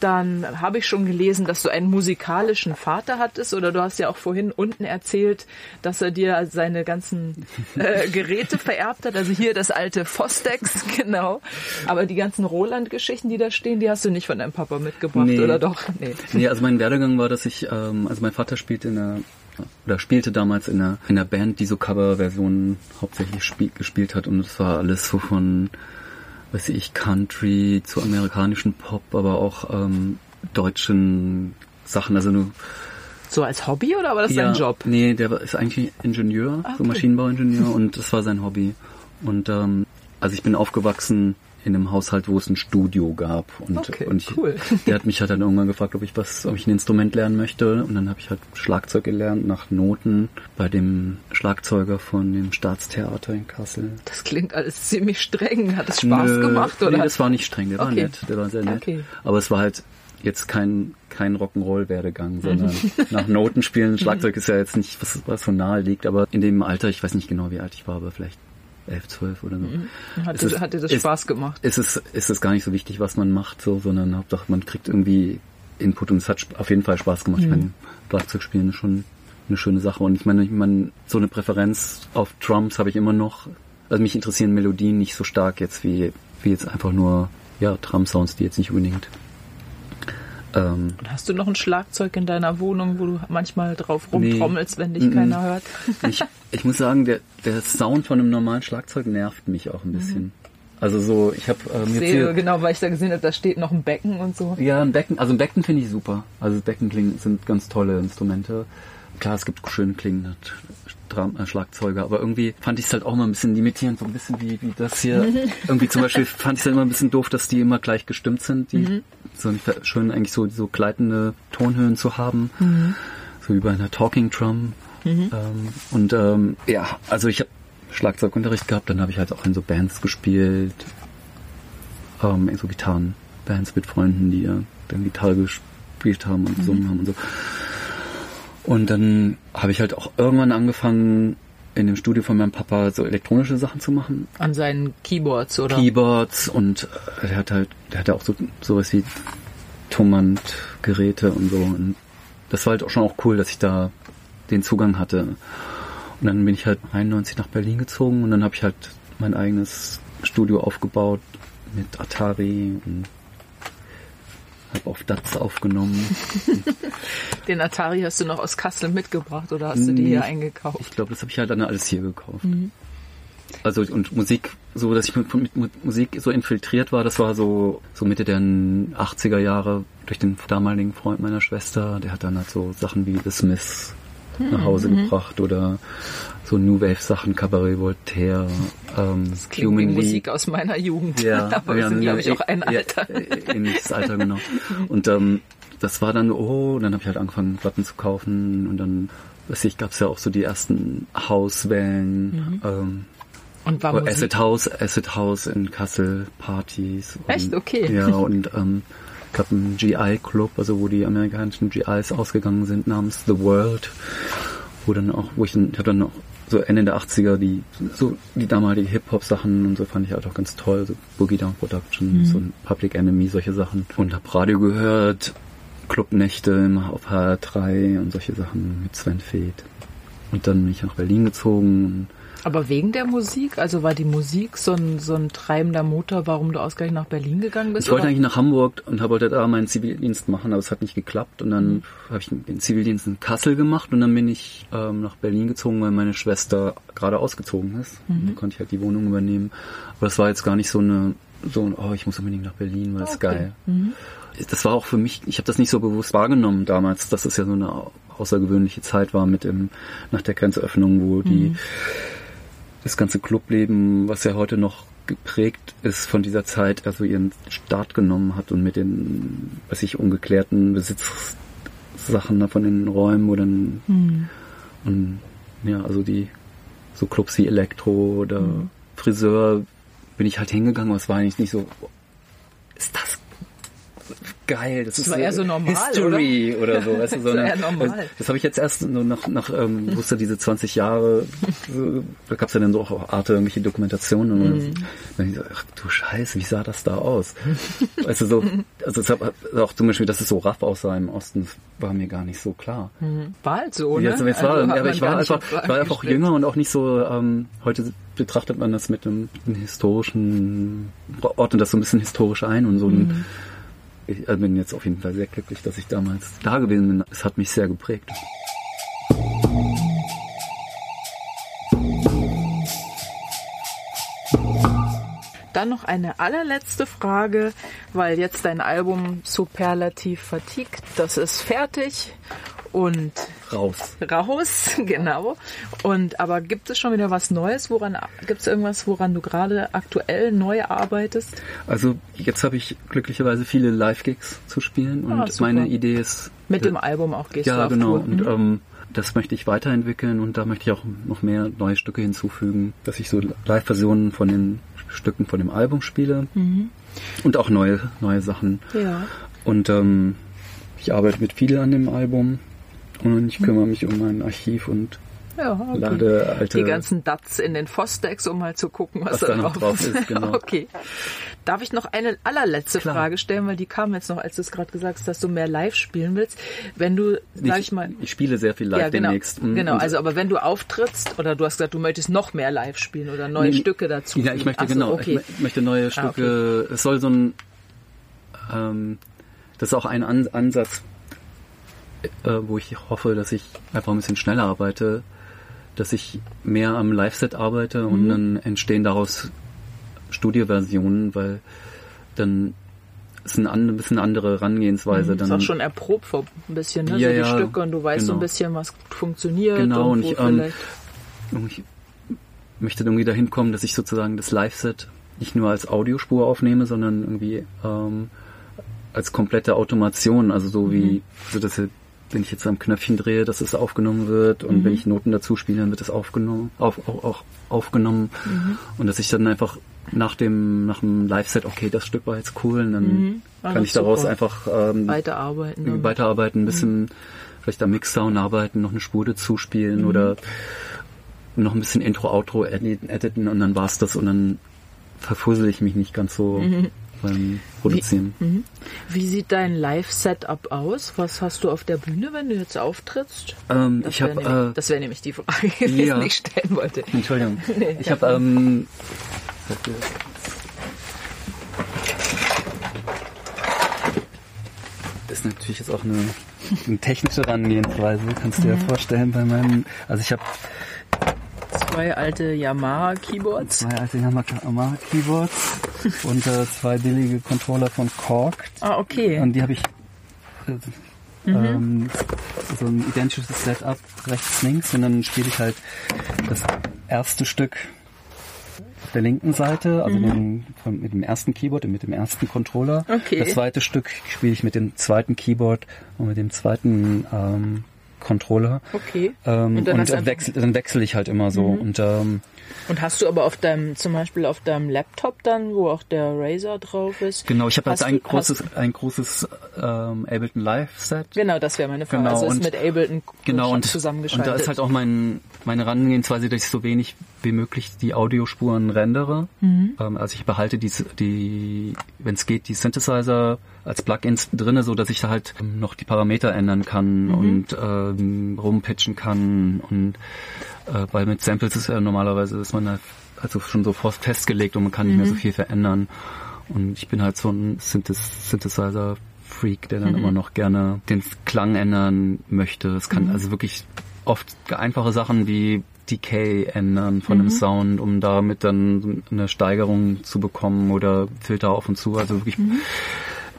Dann habe ich schon gelesen, dass du einen musikalischen Vater hattest. Oder du hast ja auch vorhin unten erzählt, dass er dir seine ganzen äh, Geräte vererbt hat. Also hier das alte Fostex, genau. Aber die ganzen Roland-Geschichten, die da stehen, die hast du nicht von deinem Papa mitgebracht, Nee. oder doch? Nee. Nee, also mein Werdegang war, dass ich, ähm, also mein Vater spielte in einer, oder spielte damals in einer, in einer Band, die so Coverversionen hauptsächlich spiel, gespielt hat und es war alles so von, weiß ich, Country zu amerikanischen Pop, aber auch ähm, deutschen Sachen, also nur So als Hobby oder war das ja, sein Job? Nee, der ist eigentlich Ingenieur, Ah, so okay. Maschinenbauingenieur und das war sein Hobby. Und ähm, also ich bin aufgewachsen in einem Haushalt, wo es ein Studio gab. Und, Okay, und ich, cool. der hat mich halt dann irgendwann gefragt, ob ich was, ob ich ein Instrument lernen möchte. Und dann habe ich halt Schlagzeug gelernt nach Noten bei dem Schlagzeuger von dem Staatstheater in Kassel. Das klingt alles ziemlich streng. Hat es Spaß Nö, gemacht oder? Nee, das war nicht streng, der war Okay. nett, der war sehr nett. Okay. Aber es war halt jetzt kein, kein Rock'n'Roll-Werdegang, sondern nach Noten spielen. Schlagzeug ist ja jetzt nicht, was, was so nahe liegt, aber in dem Alter, ich weiß nicht genau, wie alt ich war, aber vielleicht elf, zwölf oder so. hat, Es dir, ist- hat dir das es- Spaß gemacht? Ist es, ist es gar nicht so wichtig, was man macht, so, sondern Hauptsache man kriegt irgendwie Input und es hat auf jeden Fall Spaß gemacht. Ich meine, Schlagzeug spielen ist schon eine schöne Sache und ich meine, ich meine, so eine Präferenz auf Drums habe ich immer noch. Also mich interessieren Melodien nicht so stark jetzt wie, wie jetzt einfach nur, ja, Drum-Sounds, die jetzt nicht unbedingt ähm, Und hast du noch ein Schlagzeug in deiner Wohnung, wo du manchmal drauf Nee. rumtrommelst, wenn dich Mhm. keiner hört? Ich, ich muss sagen, der, der Sound von einem normalen Schlagzeug nervt mich auch ein bisschen. Also so, ich habe äh, mir sehe viel, genau, weil ich da gesehen habe, da steht noch ein Becken und so. ja ein Becken, also ein Becken finde ich super. Also Becken klingen, sind ganz tolle Instrumente. Klar, es gibt schön klingende äh, Schlagzeuge, aber irgendwie fand ich es halt auch immer ein bisschen limitierend, so ein bisschen wie, wie das hier. irgendwie zum Beispiel fand ich es halt immer ein bisschen doof, dass die immer gleich gestimmt sind. Die so schön eigentlich so so gleitende Tonhöhen zu haben, so wie bei einer Talking Drum. Ähm, und ähm, ja, also ich habe Schlagzeugunterricht gehabt, dann habe ich halt auch in so Bands gespielt, ähm, in so Gitarrenbands mit Freunden, die ja dann Gitarre gespielt haben und gesungen haben und so. Und dann habe ich halt auch irgendwann angefangen, in dem Studio von meinem Papa so elektronische Sachen zu machen. An seinen Keyboards oder? Keyboards und äh, der hat halt, der hatte auch so sowas wie Tonbandgeräte und so. Und das war halt auch schon auch cool, dass ich da den Zugang hatte. Und dann bin ich halt 91 nach Berlin gezogen und dann habe ich halt mein eigenes Studio aufgebaut mit Atari und habe auf DATS aufgenommen. Den Atari hast du noch aus Kassel mitgebracht oder hast du die hier Mm, eingekauft? Ich glaube, das habe ich halt dann alles hier gekauft. Also und Musik, so dass ich mit, mit, Musik so infiltriert war, das war so so Mitte der 80er Jahre durch den damaligen Freund meiner Schwester, der hat dann halt so Sachen wie The Smiths nach Hause gebracht oder so New Wave Sachen, Cabaret Voltaire, ähm, Klingt wie Musik aus meiner Jugend. ja, Aber wir ja, sind, ja, glaube ich, auch ein ja, Alter. äh, Ähnliches Alter, genau. Und ähm, das war dann, oh, dann habe ich halt angefangen, Platten zu kaufen und dann, weiß ich, gab es ja auch so die ersten Hauswellen, ähm, Und war Musik Acid House, Acid House in Kassel, Partys. Und, Echt? Okay. Ja, und ähm, gab einen GI-Club, also wo die amerikanischen GIs ausgegangen sind, namens The World, wo dann auch, wo ich dann, ich habe dann auch so Ende der 80er die so die damalige Hip-Hop-Sachen und so fand ich halt auch ganz toll, so Boogie Down Productions und Public Enemy, solche Sachen. Und hab Radio gehört, Clubnächte auf HR3 und solche Sachen mit Sven Feth. Und dann bin ich nach Berlin gezogen und Aber wegen der Musik? Also war die Musik so ein, so ein treibender Motor, warum du ausgerechnet nach Berlin gegangen bist? Ich wollte oder? eigentlich nach Hamburg und habe wollte da meinen Zivildienst machen, aber es hat nicht geklappt. Und dann habe ich den Zivildienst in Kassel gemacht und dann bin ich ähm, nach Berlin gezogen, weil meine Schwester gerade ausgezogen ist. Und dann konnte ich halt die Wohnung übernehmen. Aber das war jetzt gar nicht so eine, so ein, oh, ich muss unbedingt nach Berlin, weil es Okay. geil. Das war auch für mich, ich habe das nicht so bewusst wahrgenommen damals, dass es ja so eine au- außergewöhnliche Zeit war mit dem, nach der Grenzöffnung, wo die das ganze Clubleben, was ja heute noch geprägt ist von dieser Zeit, also ihren Start genommen hat und mit den, weiß ich, ungeklärten Besitzsachen da von den Räumen, wo dann, und, ja, also die, so Clubs wie Elektro oder Friseur, bin ich halt hingegangen, aber es war eigentlich nicht so, ist das geil, das, Das ist war eher so normal, History oder, so, weißt du, Das sondern eher normal. Das, das habe ich jetzt erst nur nach, nach ähm, wusste diese 20 Jahre, so, da gab's ja dann so auch Arte irgendwelche Dokumentationen und Mhm. dann ich so, ach du Scheiße, wie sah das da aus? weißt du, so, also es hab, auch zum Beispiel, dass es so raff aussah im Osten, das war mir gar nicht so klar. War halt so, ne? Ja, es war, Also aber ich war einfach, ich war einfach jünger und auch nicht so, ähm, heute betrachtet man das mit einem, einem historischen, ordnet das so ein bisschen historisch ein und so. Mhm. Ich äh, bin jetzt auf jeden Fall sehr glücklich, dass ich damals da gewesen bin. Es hat mich sehr geprägt. dann noch eine allerletzte Frage, weil jetzt dein Album Superlativ vertickt, das ist fertig und raus. Raus, genau. Und aber gibt es schon wieder was Neues? Woran gibt es irgendwas, woran du gerade aktuell neu arbeitest? Also jetzt habe ich glücklicherweise viele Live-Gigs zu spielen und Ah, meine Idee ist Mit dem Album auch gehst du ja auf genau Tour. und Mhm. ähm, das möchte ich weiterentwickeln und da möchte ich auch noch mehr neue Stücke hinzufügen, dass ich so Live-Versionen von den Stücken von dem Album spiele und auch neue neue Sachen. ja. Und ähm, ich arbeite mit viel an dem Album und ich kümmere mich um mein Archiv und Ja, okay. lade alte Die ganzen Dats in den Fosdex, um mal zu gucken, was, Was da noch drauf ist, genau. Okay. Darf ich noch eine allerletzte Klar. Frage stellen, weil die kam jetzt noch, als du es gerade gesagt hast, dass du mehr live spielen willst. Wenn du, sag ich mal, ich spiele sehr viel live ja, genau, demnächst. Mm, genau. Also, aber wenn du auftrittst oder du hast gesagt, du möchtest noch mehr live spielen oder neue Nee, Stücke dazu. Ja, ich möchte Ach so, genau, okay. ich mö- möchte neue Ah, Stücke. Es soll so ein, ähm, das ist auch ein An Ansatz, äh, wo ich hoffe, dass ich einfach ein bisschen schneller arbeite, dass ich mehr am Live-Set arbeite und Mhm. dann entstehen daraus Studioversionen, weil dann ist ein, bisschen andere Herangehensweise. Mhm, ist dann auch schon erprobt vor ein bisschen, ne? Ja, so die ja, Stücke und du weißt so ein genau. bisschen, was funktioniert Genau, und und ich, ähm, vielleicht. Und ich möchte irgendwie dahin kommen, dass ich sozusagen das Live-Set nicht nur als Audiospur aufnehme, sondern irgendwie ähm, als komplette Automation. Also so wie, so dass wenn ich jetzt am Knöpfchen drehe, dass es aufgenommen wird und wenn ich Noten dazu spiele, dann wird es aufgenommen, auf, auch, auch aufgenommen und dass ich dann einfach nach dem nach dem Live-Set, okay, das Stück war jetzt cool, und dann Mhm. Kann ich daraus super. einfach ähm, Weiterarbeiten. weiterarbeiten, ein bisschen vielleicht am Mixdown arbeiten, noch eine Spur dazu spielen oder noch ein bisschen Intro, Outro editen, editen und dann war's das und dann verfussel ich mich nicht ganz so beim Produzieren. Mhm. Wie sieht dein Live-Setup aus? Was hast du auf der Bühne, wenn du jetzt auftrittst? Ähm, Das wäre nämlich, äh, das wäre nämlich die Frage gewesen, ja. die ich stellen wollte. Entschuldigung. Nee, ich habe ähm, das ist natürlich jetzt auch eine, eine technische Herangehensweise, kannst du dir Mhm. ja vorstellen bei meinem. Also ich habe Zwei alte Yamaha-Keyboards. zwei alte Yamaha Keyboards und äh, zwei billige Controller von Korg. Ah, okay. Und die habe ich äh, ähm, so ein identisches Setup rechts, links und dann spiele ich halt das erste Stück auf der linken Seite, also den, von, mit dem ersten Keyboard und mit dem ersten Controller. Okay. Das zweite Stück spiele ich mit dem zweiten Keyboard und mit dem zweiten ähm, Controller. Okay. Ähm, Und dann und wechsel, dann wechsle ich halt immer so. Und ähm, Und hast du aber auf deinem, zum Beispiel auf deinem Laptop dann, wo auch der Razer drauf ist? genau, ich habe halt hast ein du- großes, ein großes ähm, Ableton Live Set. Genau, das wäre meine Frage. Genau, also ist und- mit Ableton Genau, und, zusammengeschaltet. und da ist halt auch mein, meine Herangehensweise, dass ich so wenig wie möglich die Audiospuren rendere. Mhm. Ähm, also ich behalte die, die wenn es geht, die Synthesizer als Plugins drinne, so dass ich da halt ähm, noch die Parameter ändern kann Mhm. und ähm, rumpitchen kann und äh, weil mit Samples ist ja normalerweise ist man da also schon so festgelegt und man kann nicht mehr so viel verändern. Und ich bin halt so ein Synthes Synthesizer Freak, der dann immer noch gerne den Klang ändern möchte. Es kann also wirklich oft einfache Sachen wie Decay ändern von einem Sound, um damit dann eine Steigerung zu bekommen oder Filter auf und zu. Also wirklich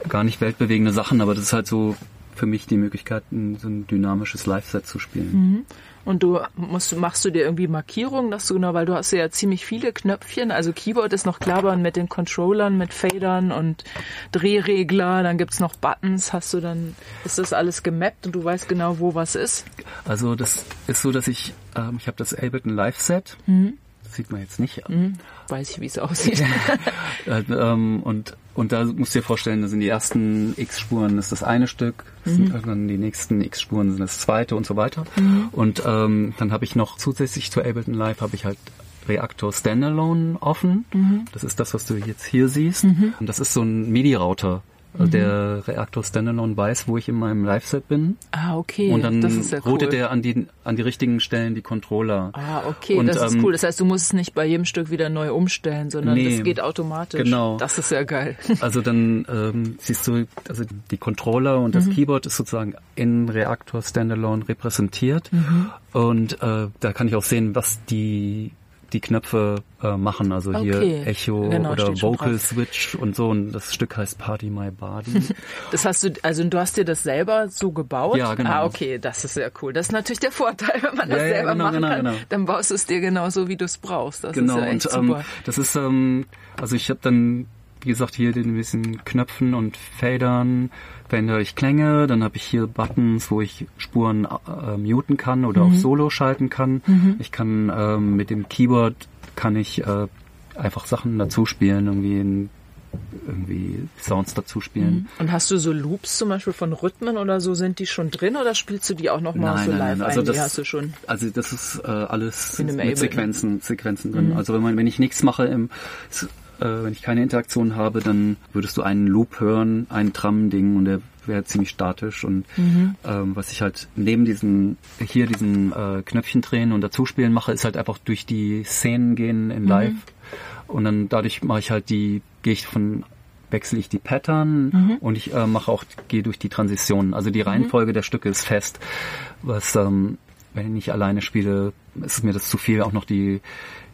gar nicht weltbewegende Sachen, aber das ist halt so für mich die Möglichkeit, so ein dynamisches Live-Set zu spielen. Und du musst, machst du dir irgendwie Markierungen, dass du genau, weil du hast ja ziemlich viele Knöpfchen, also Keyboard ist noch klar, aber mit den Controllern, mit Fadern und Drehregler, dann gibt's noch Buttons, hast du dann, ist das alles gemappt und du weißt genau, wo was ist? Also das ist so, dass ich, ähm, ich habe das Ableton Live-Set, das sieht man jetzt nicht, Hm, weiß ich, wie es aussieht. Äh, ähm, und, und da musst du dir vorstellen, da sind die ersten X-Spuren ist das eine Stück, sind dann die nächsten X-Spuren sind das zweite und so weiter. Und ähm, dann habe ich noch zusätzlich zu Ableton Live habe ich halt Reaktor Standalone offen. Das ist das, was du jetzt hier siehst. Und das ist so ein MIDI-Router. Also Der Reaktor Standalone weiß, wo ich in meinem Live-Set bin. ah, okay, Und dann das ist ja cool. routet er an die, an die richtigen Stellen die Controller. Ah, okay, Und, das ist ähm, cool. Das heißt, du musst es nicht bei jedem Stück wieder neu umstellen, sondern Nee, das geht automatisch. genau. Das ist ja geil. Also dann ähm, siehst du, also die Controller und das Keyboard ist sozusagen in Reaktor Standalone repräsentiert. Und äh, da kann ich auch sehen, was die die Knöpfe äh, machen, also hier Okay. Echo Genau, oder Vocal. Switch und so. Und das Stück heißt Party My Body. Das hast du, also du hast dir das selber so gebaut? Ja, genau. Ah, okay, das ist sehr cool. Das ist natürlich der Vorteil, wenn man das Ja, ja, selber genau, machen genau, kann. genau. Dann baust du es dir genauso, wie du es brauchst. Das genau. ist ja echt und ähm, super. das ist, ähm, also ich habe dann, wie gesagt, hier den gewissen Knöpfen und Verändere ich Klänge. Dann habe ich hier Buttons, wo ich Spuren äh, muten kann oder Mhm. auf Solo schalten kann. Ich kann ähm, mit dem Keyboard kann ich äh, einfach Sachen dazu spielen, irgendwie in, irgendwie Sounds dazu spielen. Und hast du so Loops zum Beispiel von Rhythmen oder so, sind die schon drin oder spielst du die auch nochmal so nein, live nein. Also ein? das, die hast du schon. Also das ist äh, alles mit. Sequenzen, Sequenzen drin. Also wenn man, wenn ich nichts mache im, äh, wenn ich keine Interaktion habe, dann würdest du einen Loop hören, ein Tram-Ding und der wäre ziemlich statisch und ähm, was ich halt neben diesen hier diesen äh, Knöpfchen drehen und dazuspielen mache, ist halt einfach durch die Szenen gehen in Live. Und dann dadurch mache ich halt die gehe ich von wechsle ich die Pattern und ich äh, mache auch gehe durch die Transitionen. Also die Reihenfolge der Stücke ist fest, was ähm, wenn ich alleine spiele, ist mir das zu viel, auch noch die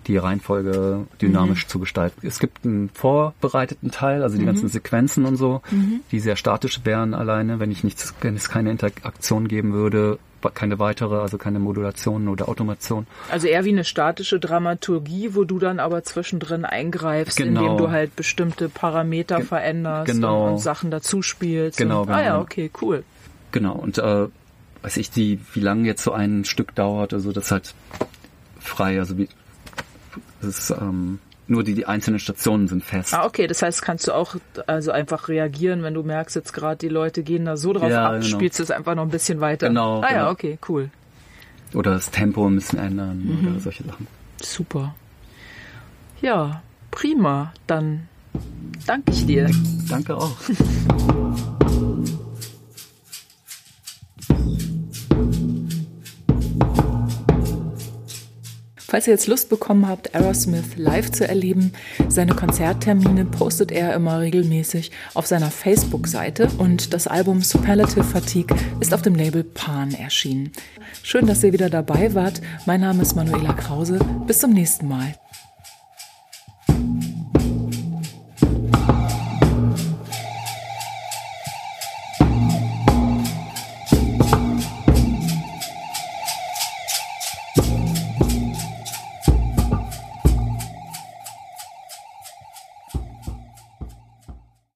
die Reihenfolge dynamisch zu gestalten. Es gibt einen vorbereiteten Teil, also die ganzen Sequenzen und so, die sehr statisch wären alleine, wenn ich nichts, wenn es keine Interaktion geben würde, keine weitere, also keine Modulation oder Automation. Also eher wie eine statische Dramaturgie, wo du dann aber zwischendrin eingreifst, Genau. indem du halt bestimmte Parameter veränderst genau. und, und Sachen dazu spielst. Genau, und, Ah ja, genau. okay, cool. Genau, und äh, weiß ich, die, wie lange jetzt so ein Stück dauert, also das ist halt frei, also wie das ist ähm, nur die, die einzelnen Stationen sind fest. Ah, okay, das heißt, kannst du auch also einfach reagieren, wenn du merkst, jetzt gerade die Leute gehen da so drauf Ja, ab, genau. spielst du es einfach noch ein bisschen weiter. Genau, Ah ja, genau. okay, cool. Oder das Tempo ein bisschen ändern Mhm. oder solche Sachen. Super. Ja, prima. Dann danke ich dir. Danke auch. Falls ihr jetzt Lust bekommen habt, Aerosmith live zu erleben, seine Konzerttermine postet er immer regelmäßig auf seiner Facebook-Seite und das Album Superlative Fatigue ist auf dem Label Pan erschienen. Schön, dass ihr wieder dabei wart. Mein Name ist Manuela Krause. Bis zum nächsten Mal.